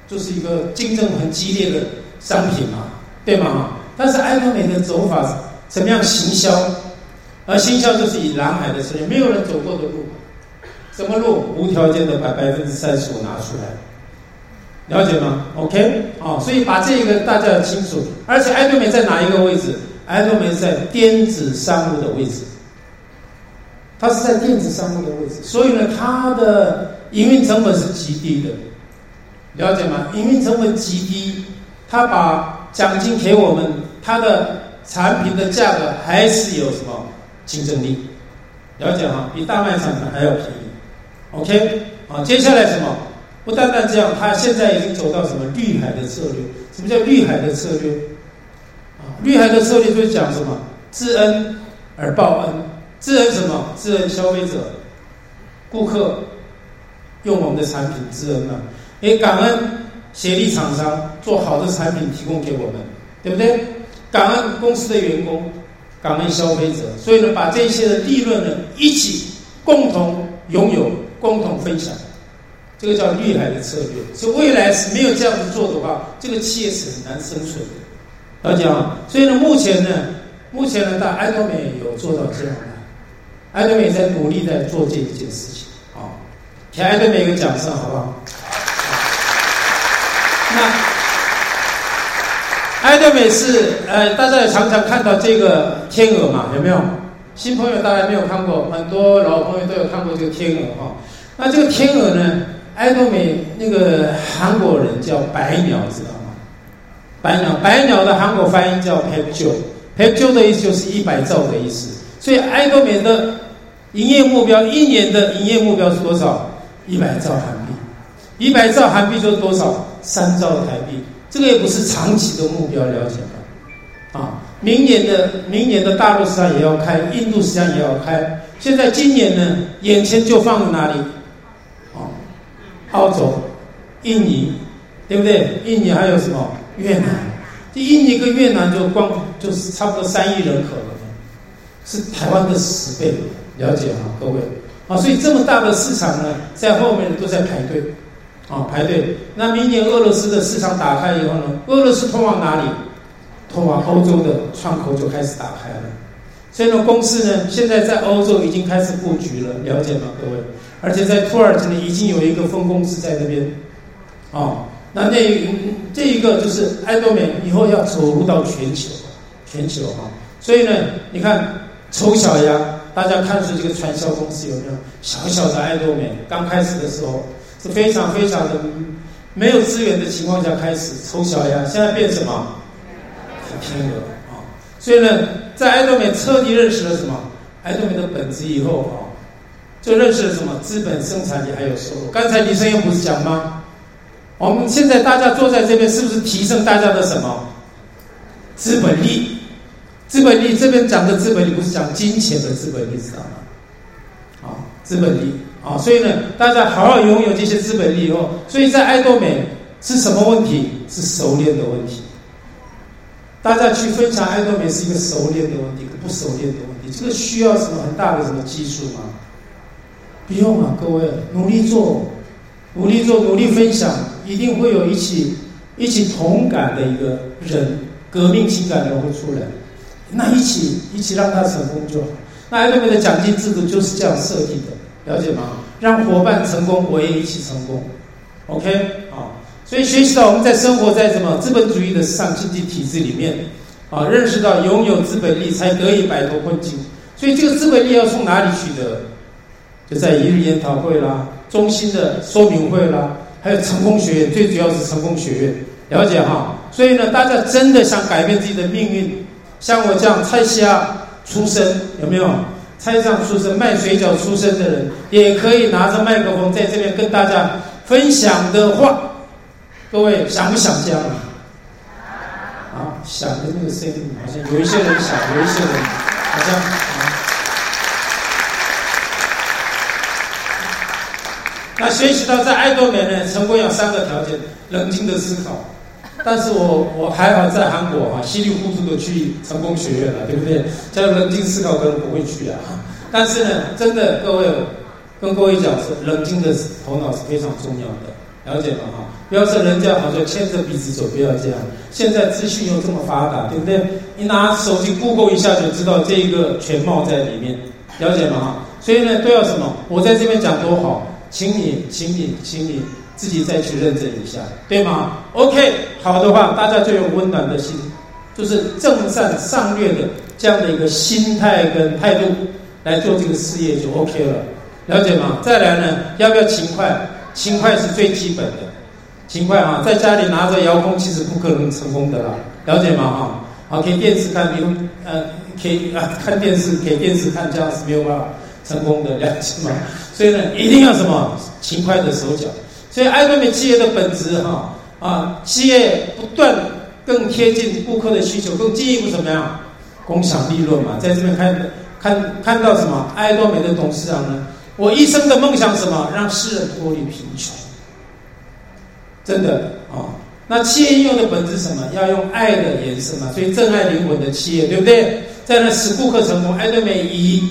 就是一个竞争很激烈的商品嘛，对吗？但是爱多美的走法怎么样行销？而行销就是以蓝海的策略，没有人走过的路。什么路？无条件的把百分之三十五拿出来，了解吗？OK，啊，所以把这个大家要清楚。而且爱多美在哪一个位置？爱多美在电子商务的位置，它是在电子商务的位置，所以呢，它的营运成本是极低的，了解吗？营运成本极低，它把奖金给我们，它的产品的价格还是有什么竞争力？了解吗？比大卖场的还要便宜。OK，啊，接下来什么？不单单这样，他现在已经走到什么绿海的策略？什么叫绿海的策略？啊，绿海的策略就是讲什么？知恩而报恩，知恩什么？知恩消费者、顾客用我们的产品，知恩嘛。也感恩协力厂商做好的产品提供给我们，对不对？感恩公司的员工，感恩消费者。所以呢，把这些的利润呢，一起共同拥有，共同分享。这个叫绿海的策略。所以未来是没有这样子做的话，这个企业是很难生存的。了解吗？所以呢，目前呢，目前呢，大爱多美有做到这样爱德美在努力在做这一件事情好，请爱德美一个掌声好不好？那爱德美是呃，大家也常常看到这个天鹅嘛，有没有？新朋友大概没有看过，很多老朋友都有看过这个天鹅哈、哦。那这个天鹅呢，爱德美那个韩国人叫白鸟，知道吗？白鸟，白鸟的韩国发音叫 p e p j o p e p j o 的意思就是一百兆的意思。所以爱多美的营业目标，一年的营业目标是多少？一百兆韩币，一百兆韩币就是多少？三兆台币。这个也不是长期的目标，了解吗？啊，明年的明年的大陆市场也要开，印度市场也要开。现在今年呢，眼前就放在哪里？哦，澳洲、印尼，对不对？印尼还有什么？越南，这印尼跟越南就光就是差不多三亿人口了，是台湾的十倍，了解吗？各位啊，所以这么大的市场呢，在后面都在排队，啊，排队。那明年俄罗斯的市场打开以后呢，俄罗斯通往哪里？通往欧洲的窗口就开始打开了。所以呢，公司呢现在在欧洲已经开始布局了，了解吗？各位，而且在土耳其呢已经有一个分公司在那边，啊。那那这一个就是爱多美以后要走入到全球，全球哈，所以呢，你看丑小鸭，大家看出这个传销公司有没有？小小的爱多美刚开始的时候是非常非常的没有资源的情况下开始丑小鸭，现在变什么？天鹅啊！所以呢，在爱多美彻底认识了什么？爱多美的本质以后啊，就认识了什么？资本生产力还有收入。刚才李生又不是讲吗？我们现在大家坐在这边，是不是提升大家的什么资本力？资本力这边讲的资本力不是讲金钱的资本力，知道吗？啊，资本力啊，所以呢，大家好好拥有这些资本力以后，所以在爱多美是什么问题？是熟练的问题。大家去分享爱多美是一个熟练的问题，不熟练的问题。这个需要什么很大的什么技术吗？不用啊，各位努力做。努力做，努力分享，一定会有一起一起同感的一个人，革命情感的人会出来。那一起一起让他成功就好。那爱多美的奖金制度就是这样设计的，了解吗？让伙伴成功，我也一起成功。OK 啊，所以学习到我们在生活在什么资本主义的市场经济体制里面啊，认识到拥有资本力才得以摆脱困境。所以这个资本力要从哪里取得？就在一日研讨会啦。中心的说明会啦，还有成功学院，最主要是成功学院，了解哈。所以呢，大家真的想改变自己的命运，像我这样菜虾出身，有没有？菜场出身、卖水饺出身的人，也可以拿着麦克风在这边跟大家分享的话，各位想不想这样？啊，想的那个声音好像有一些人想，有一些人好像。啊那学习到在爱多美呢，成功有三个条件：冷静的思考。但是我我还好在韩国哈，稀里糊涂的去成功学院了，对不对？叫冷静思考，可能不会去啊。但是呢，真的各位，跟各位讲是冷静的头脑是非常重要的，了解吗？哈，不要说人家好像牵着鼻子走，不要这样。现在资讯又这么发达，对不对？你拿手机 Google 一下就知道这一个全貌在里面，了解吗？哈，所以呢，都要什么？我在这边讲多好。请你，请你，请你自己再去认证一下，对吗？OK，好的话，大家就用温暖的心，就是正善上略的这样的一个心态跟态度来做这个事业就 OK 了，了解吗？再来呢，要不要勤快？勤快是最基本的，勤快啊，在家里拿着遥控其实不可能成功的啦，了解吗？哈，好，给电视看，你呃，给啊看电视，给电视看，这样是没有办法。成功的了解吗？所以呢，一定要什么勤快的手脚。所以爱多美企业的本质哈啊，企业不断更贴近顾客的需求，更进一步怎么样？共享利润嘛，在这边看看看到什么？爱多美的董事长呢？我一生的梦想什么？让世人脱离贫穷。真的啊、哦，那企业应用的本质是什么？要用爱的颜色嘛，所以珍爱灵魂的企业，对不对？在那使顾客成功，爱多美以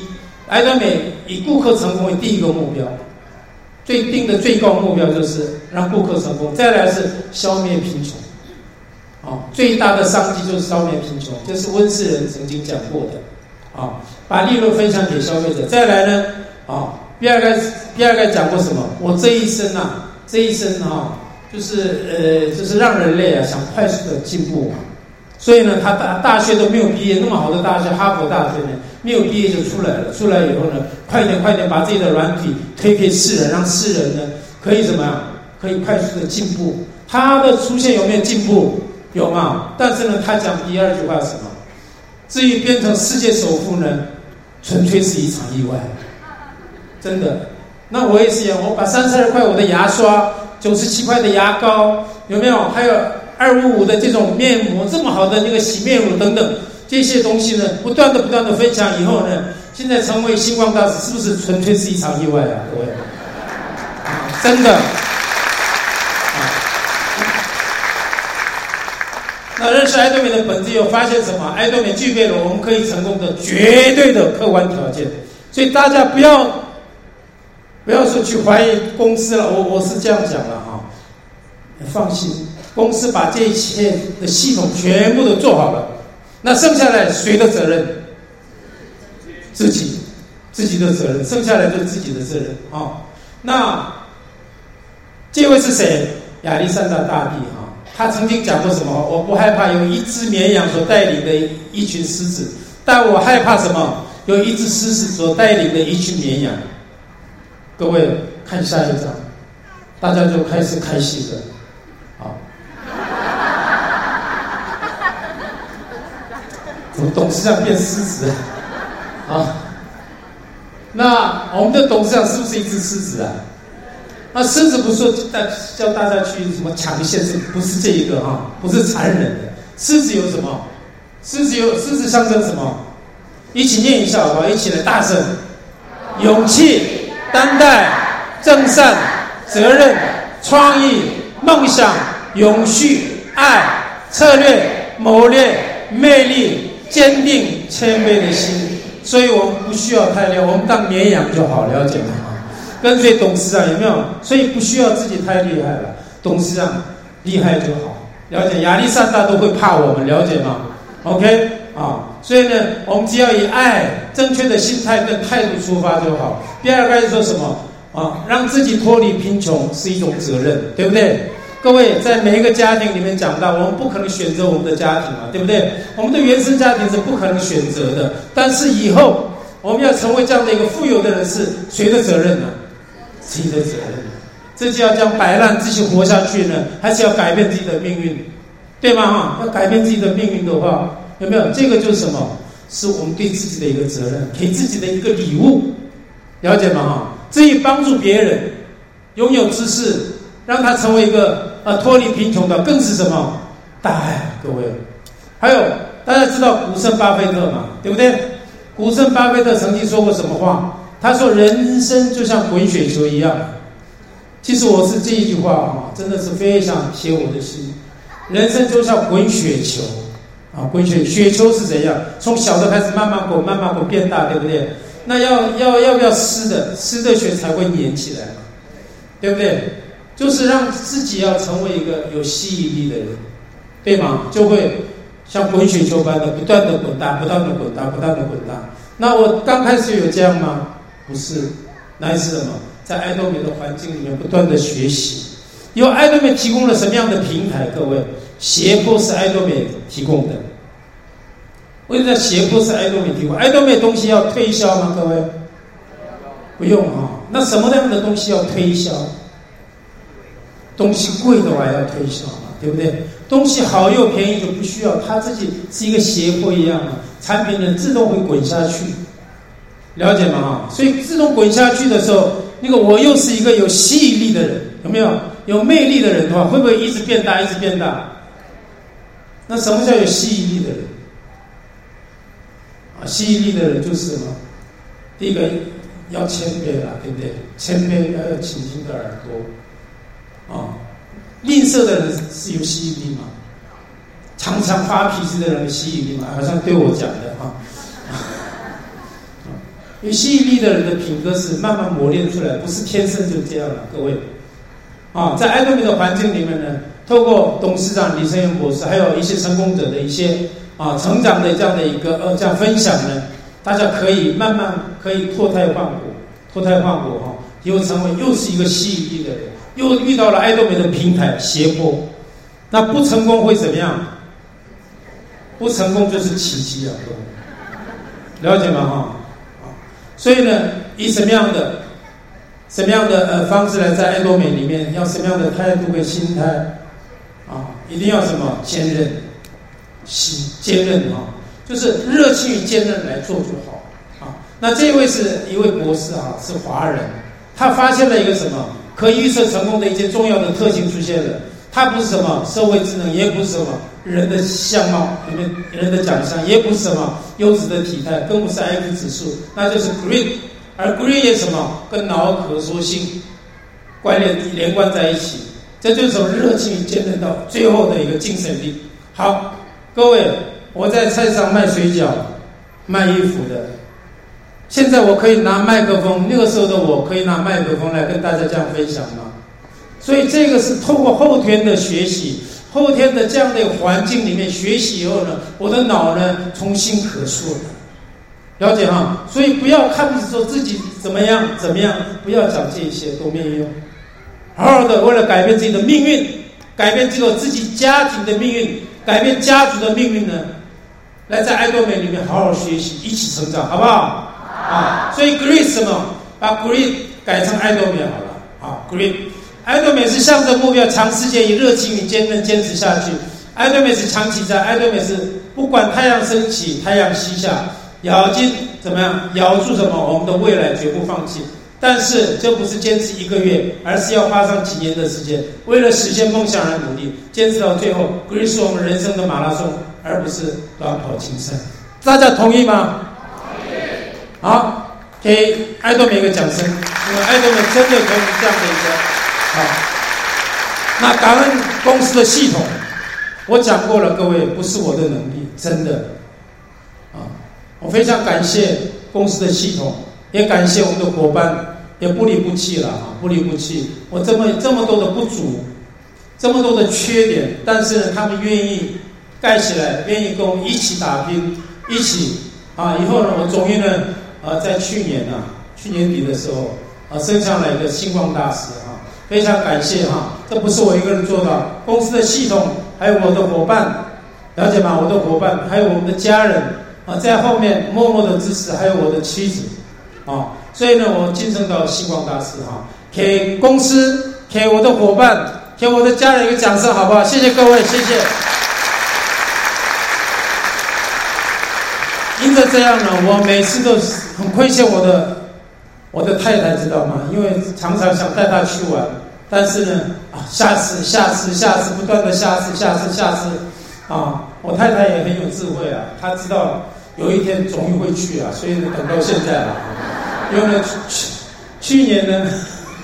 爱多美以顾客成功为第一个目标，最定的最高目标就是让顾客成功。再来是消灭贫穷，啊、哦，最大的商机就是消灭贫穷，这是温世仁曾经讲过的，啊、哦，把利润分享给消费者。再来呢，啊、哦，比尔盖比尔盖讲过什么？我这一生啊，这一生啊、就是呃，就是让人类啊想快速的进步，所以呢，他大大学都没有毕业，那么好的大学，哈佛大学呢，没有毕业就出来了。出来以后呢，快点快点把自己的软体推给世人，让世人呢可以怎么样？可以快速的进步。他的出现有没有进步？有嘛？但是呢，他讲第二句话是什么？至于变成世界首富呢，纯粹是一场意外。真的，那我也是一样，我把三十二块我的牙刷。九十七块的牙膏有没有？还有二五五的这种面膜，这么好的那个洗面乳等等这些东西呢？不断的不断的分享以后呢，现在成为星光大使，是不是纯粹是一场意外啊？各位，啊，真的。那认识爱多美的本质，又发现什么？爱多美具备了我们可以成功的绝对的客观条件，所以大家不要。不要说去怀疑公司了，我我是这样讲了哈，放心，公司把这一切的系统全部都做好了，那剩下来谁的责任？自己，自己的责任，剩下来就是自己的责任啊。那这位是谁？亚历山大大帝哈，他曾经讲过什么？我不害怕有一只绵羊所带领的一群狮子，但我害怕什么？有一只狮子所带领的一群绵羊。各位看下一张，大家就开始开心了，怎么董事长变狮子？啊，那我们的董事长是不是一只狮子啊？那狮子不是说带叫大家去什么抢先，是不是这一个哈？不是残忍的。狮子有什么？狮子有狮子象征什么？一起念一下好不好？一起来大声，勇气。担待、正善、责任、创意、梦想、永续、爱、策略、谋略、魅力、坚定、谦卑的心。所以我们不需要太厉害，我们当绵羊就好，了解吗？跟随董事长有没有？所以不需要自己太厉害了，董事长厉害就好，了解？亚历山大都会怕我们，了解吗？OK。啊，所以呢，我们只要以爱、正确的心态跟态度出发就好。第二个是说什么？啊，让自己脱离贫穷是一种责任，对不对？各位在每一个家庭里面讲到，我们不可能选择我们的家庭嘛，对不对？我们的原生家庭是不可能选择的。但是以后我们要成为这样的一个富有的人，是谁的责任呢？自己的责任。自己要将摆烂继续活下去呢，还是要改变自己的命运，对吗？哈，要改变自己的命运的话。有没有？这个就是什么？是我们对自己的一个责任，给自己的一个礼物，了解吗？哈，至于帮助别人，拥有知识，让他成为一个呃脱离贫穷的，更是什么？大爱，各位。还有大家知道股神巴菲特嘛？对不对？股神巴菲特曾经说过什么话？他说：“人生就像滚雪球一样。”其实我是这一句话啊，真的是非常写我的心。人生就像滚雪球。啊，滚雪雪球是怎样？从小的开始慢慢滚，慢慢滚变大，对不对？那要要要不要湿的？湿的雪才会粘起来嘛，对不对？就是让自己要成为一个有吸引力的人，对吗？就会像滚雪球般的不断的滚大，不断的滚大，不断的滚大。那我刚开始有这样吗？不是，那是什么？在爱多美的环境里面不断的学习，因为爱多美提供了什么样的平台？各位？斜坡是爱多美提供的，为什么斜坡是爱多美提供？爱多美东西要推销吗？各位，不用啊。那什么样的东西要推销？东西贵的话要推销嘛，对不对？东西好又便宜就不需要，它自己是一个斜坡一样的，产品呢自动会滚下去，了解吗？哈，所以自动滚下去的时候，那个我又是一个有吸引力的人，有没有？有魅力的人的话，会不会一直变大，一直变大？那什么叫有吸引力的人？啊，吸引力的人就是什么？第一个要谦卑啦，对不对？谦卑要有倾听的耳朵啊。吝啬的人是有吸引力吗？常常发脾气的人吸引力吗？好像对我讲的哈。有吸引力的人的品格是慢慢磨练出来，不是天生就这样了，各位。啊，在艾多美的环境里面呢，透过董事长李成元博士，还有一些成功者的一些啊成长的这样的一个呃这样分享呢，大家可以慢慢可以脱胎换骨，脱胎换骨哈，以后成为又是一个吸引力的人，又遇到了爱多美的平台斜坡，那不成功会怎么样？不成功就是奇迹啊，了解吗？哈，所以呢，以什么样的？什么样的呃方式来在爱多美里面？要什么样的态度跟心态？啊，一定要什么坚韧，心坚韧啊，就是热情与坚韧来做就好啊。那这位是一位博士啊，是华人，他发现了一个什么可预测成功的一些重要的特性出现了。它不是什么社会智能，也不是什么人的相貌里面人的长相，也不是什么优质的体态，更不是 IQ 指数，那就是 green，。而 Green 什么跟脑可塑性关联连贯在一起，这就是从热情坚韧到最后的一个精神力。好，各位，我在菜市场卖水饺、卖衣服的，现在我可以拿麦克风，那个时候的我可以拿麦克风来跟大家这样分享吗？所以这个是透过后天的学习，后天的这样的环境里面学习以后呢，我的脑呢重新可塑了。了解哈，所以不要看不起说自己怎么样怎么样，不要讲这些都没有用。好好的为了改变自己的命运，改变这个自己家庭的命运，改变家族的命运呢，来在爱多美里面好好学习，一起成长，好不好？啊，所以 Great 什么？把 Greece 改成艾多美好了。啊，Great，艾多美是向着目标，长时间以热情与坚韧坚持下去。艾多美是长期在，艾多美是不管太阳升起，太阳西下。咬紧怎么样？咬住什么？我们的未来绝不放弃。但是这不是坚持一个月，而是要花上几年的时间，为了实现梦想而努力，坚持到最后。Great 是我们人生的马拉松，而不是短跑精神。大家同意吗？好，给爱多美一个掌声，因为爱多美真的可以这样的一个好。那感恩公司的系统，我讲过了，各位不是我的能力，真的。啊我非常感谢公司的系统，也感谢我们的伙伴，也不离不弃了啊，不离不弃。我这么这么多的不足，这么多的缺点，但是，他们愿意盖起来，愿意跟我一起打拼，一起啊。以后呢，我终于呢，啊，在去年啊，去年底的时候啊，升上来一个星光大师啊，非常感谢哈。这不是我一个人做到，公司的系统，还有我的伙伴，了解吗？我的伙伴，还有我们的家人。啊，在后面默默的支持，还有我的妻子，啊，所以呢，我晋升到星光大师哈，给公司，给我的伙伴，给我的家人一个掌声，好不好？谢谢各位，谢谢。因着这样呢，我每次都是很亏欠我的我的太太，知道吗？因为常常想带她去玩，但是呢，啊，下次，下次，下次，不断的下次，下次，下次，啊，我太太也很有智慧啊，她知道。有一天终于会去啊，所以等到现在了。因为呢，去去年呢，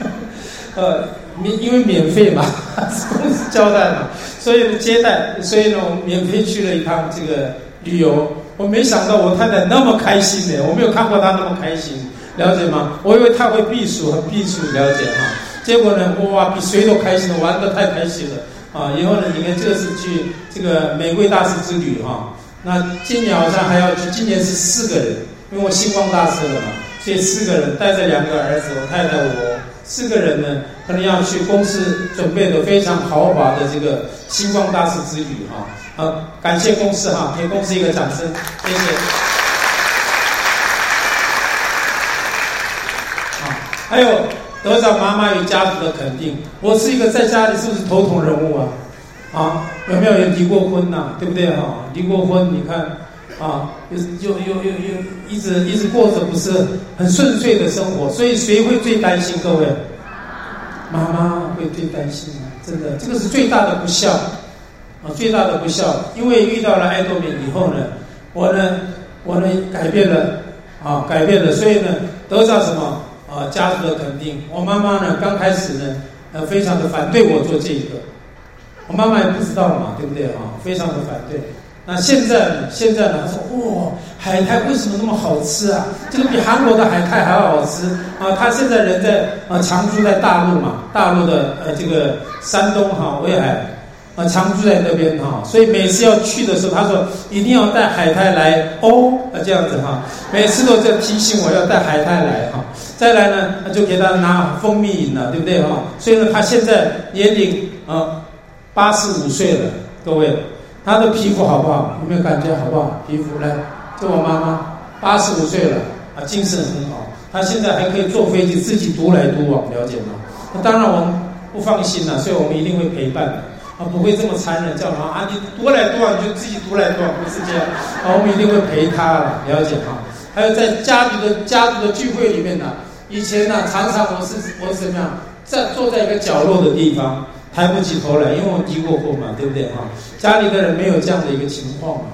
呃，免因为免费嘛，公司交代嘛，所以接待，所以呢我们免费去了一趟这个旅游。我没想到我太太那么开心的，我没有看过她那么开心，了解吗？我以为她会避暑和避暑，了解哈。结果呢，哇，比谁都开心，玩得太开心了啊！以后呢，你看这次去这个玫瑰大师之旅哈。那今年好像还要去，今年是四个人，因为我星光大师了嘛，所以四个人带着两个儿子，我太太我四个人呢，可能要去公司准备的非常豪华的这个星光大师之旅哈。好，感谢公司哈，给公司一个掌声，谢谢。好，还有得到妈妈与家族的肯定，我是一个在家里是不是头统人物啊？啊，有没有人离过婚呐、对不对哈、啊？离过婚，你看，啊，又又又又又一直一直过着不是很顺遂的生活，所以谁会最担心？各位，妈妈会最担心啊！真的，这个是最大的不孝，啊，最大的不孝。因为遇到了爱多敏以后呢，我呢我呢改变了，啊，改变了，所以呢，得到什么啊？家族的肯定。我妈妈呢，刚开始呢，呃，非常的反对我做这个，我妈妈也不知道嘛，对不对啊？非常的反对。那现在呢？现在呢？他说：“哇，海苔为什么那么好吃啊？这个比韩国的海苔还要好吃啊！”他现在人在啊，常住在大陆嘛，大陆的呃这个山东哈威海啊，常住在那边哈，所以每次要去的时候，他说一定要带海苔来哦，啊这样子哈，每次都在提醒我要带海苔来哈。再来呢，就给他拿蜂蜜饮了，对不对哈？所以呢，他现在年龄啊八十五岁了，各位。她的皮肤好不好？有没有感觉好不好？皮肤来，这我妈妈八十五岁了啊，精神很好。她现在还可以坐飞机自己独来独往，了解吗？那当然我们不放心了，所以我们一定会陪伴的啊，不会这么残忍，叫她啊你独来独往你就自己独来独往，不是这样啊，我们一定会陪她了，解吗？还有在家族的家族的聚会里面呢，以前呢常常我是我是怎么样，在坐在一个角落的地方。抬不起头来，因为我低过货嘛，对不对哈？家里的人没有这样的一个情况嘛，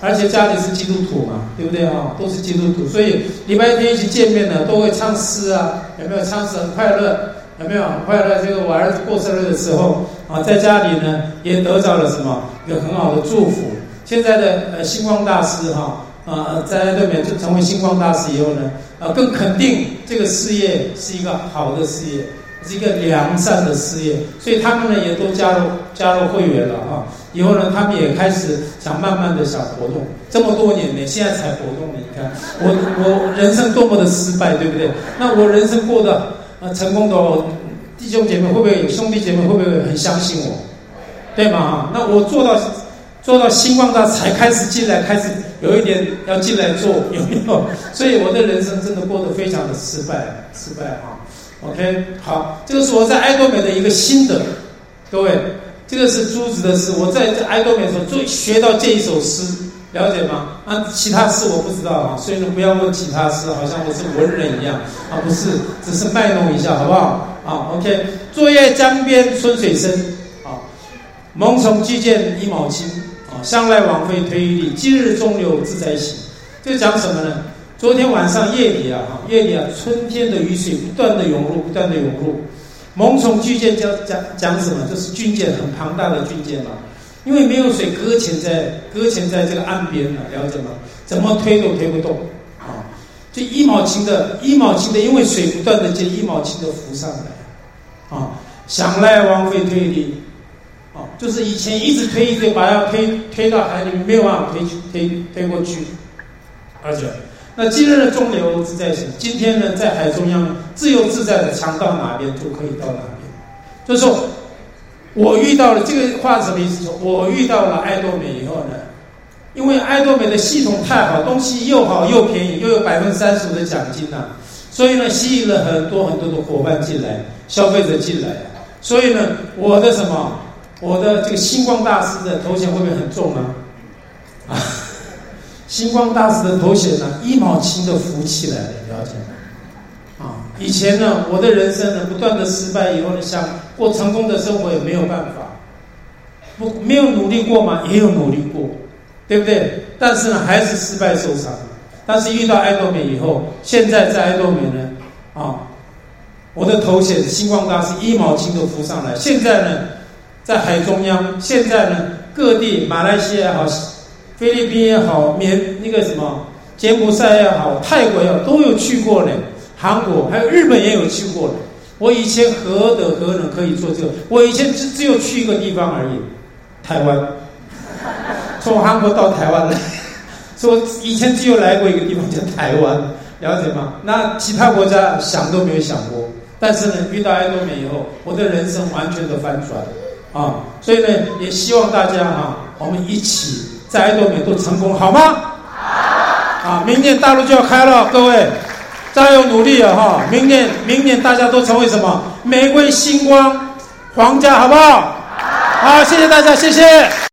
而且家里是基督徒嘛，对不对哈？都是基督徒，所以礼拜天一起见面呢，都会唱诗啊，有没有唱诗很快乐？有没有很快乐？这个我儿子过生日的时候啊，在家里呢也得到了什么一个很好的祝福。现在的呃星光大师哈啊，在爱多美就成为星光大师以后呢，啊更肯定这个事业是一个好的事业。是一个良善的事业，所以他们呢也都加入加入会员了啊。以后呢，他们也开始想慢慢的想活动。这么多年呢，现在才活动呢。你看我我人生多么的失败，对不对？那我人生过得呃成功的，弟兄姐妹会不会有兄弟姐妹会不会很相信我？对吗？那我做到做到星光大才开始进来，开始有一点要进来做，有没有？所以我的人生真的过得非常的失败，失败啊。OK，好，这个是我在爱多美的一个心得，各位，这个是朱子的诗，我在这爱多美的时候最学到这一首诗，了解吗？啊，其他诗我不知道啊，所以呢，不要问其他诗，好像我是文人一样啊，不是，只是卖弄一下，好不好？啊，OK，昨夜江边春水深，啊，蠓虫俱见一毛轻，啊，向来枉费推力，今日中流自在行，这讲什么呢？昨天晚上夜里啊，哈，夜里啊，春天的雨水不断的涌入，不断的涌入。萌宠巨舰讲讲讲什么？这是军舰很庞大的军舰嘛。因为没有水搁浅在搁浅在这个岸边了，了解吗？怎么推都推不动啊！就一毛钱的，一毛钱的，因为水不断的接一毛钱的浮上来啊，想来枉费推力啊，就是以前一直推一直把它推推到海里，没有办法推推推过去，而且。那今日的中流自在行，今天呢，在海中央自由自在的，想到哪边就可以到哪边。就是说，我遇到了这个话是什么意思？说我遇到了爱多美以后呢，因为爱多美的系统太好，东西又好又便宜，又有百分之三十五的奖金呐、所以呢，吸引了很多很多的伙伴进来，消费者进来。所以呢，我的什么，我的这个星光大师的头衔会不会很重呢？星光大师的头衔呢，一毛钱都浮起来了，了解吗？啊，以前呢，我的人生呢，不断的失败以后呢，想过成功的生活也没有办法，不没有努力过吗？也有努力过，对不对？但是呢，还是失败受伤。但是遇到爱多美以后，现在在爱多美呢，啊，我的头衔星光大师一毛钱都浮上来。现在呢，在海中央，现在呢，各地马来西亚也好。菲律宾也好，缅那个什么柬埔寨也好，泰国也好，都有去过呢。韩国还有日本也有去过呢。我以前何德何能可以做这个？我以前只只有去一个地方而已，台湾。从韩国到台湾来，说以前只有来过一个地方叫台湾，了解吗？那其他国家想都没有想过。但是呢，遇到爱多美以后，我的人生完全的翻转啊！所以呢，也希望大家哈、啊，我们一起。在爱多美都成功，好吗？啊，明年大陆就要开了，各位加油努力啊！哈，明年明年大家都成为什么？玫瑰星光皇家，好不？好，好，谢谢大家，谢谢。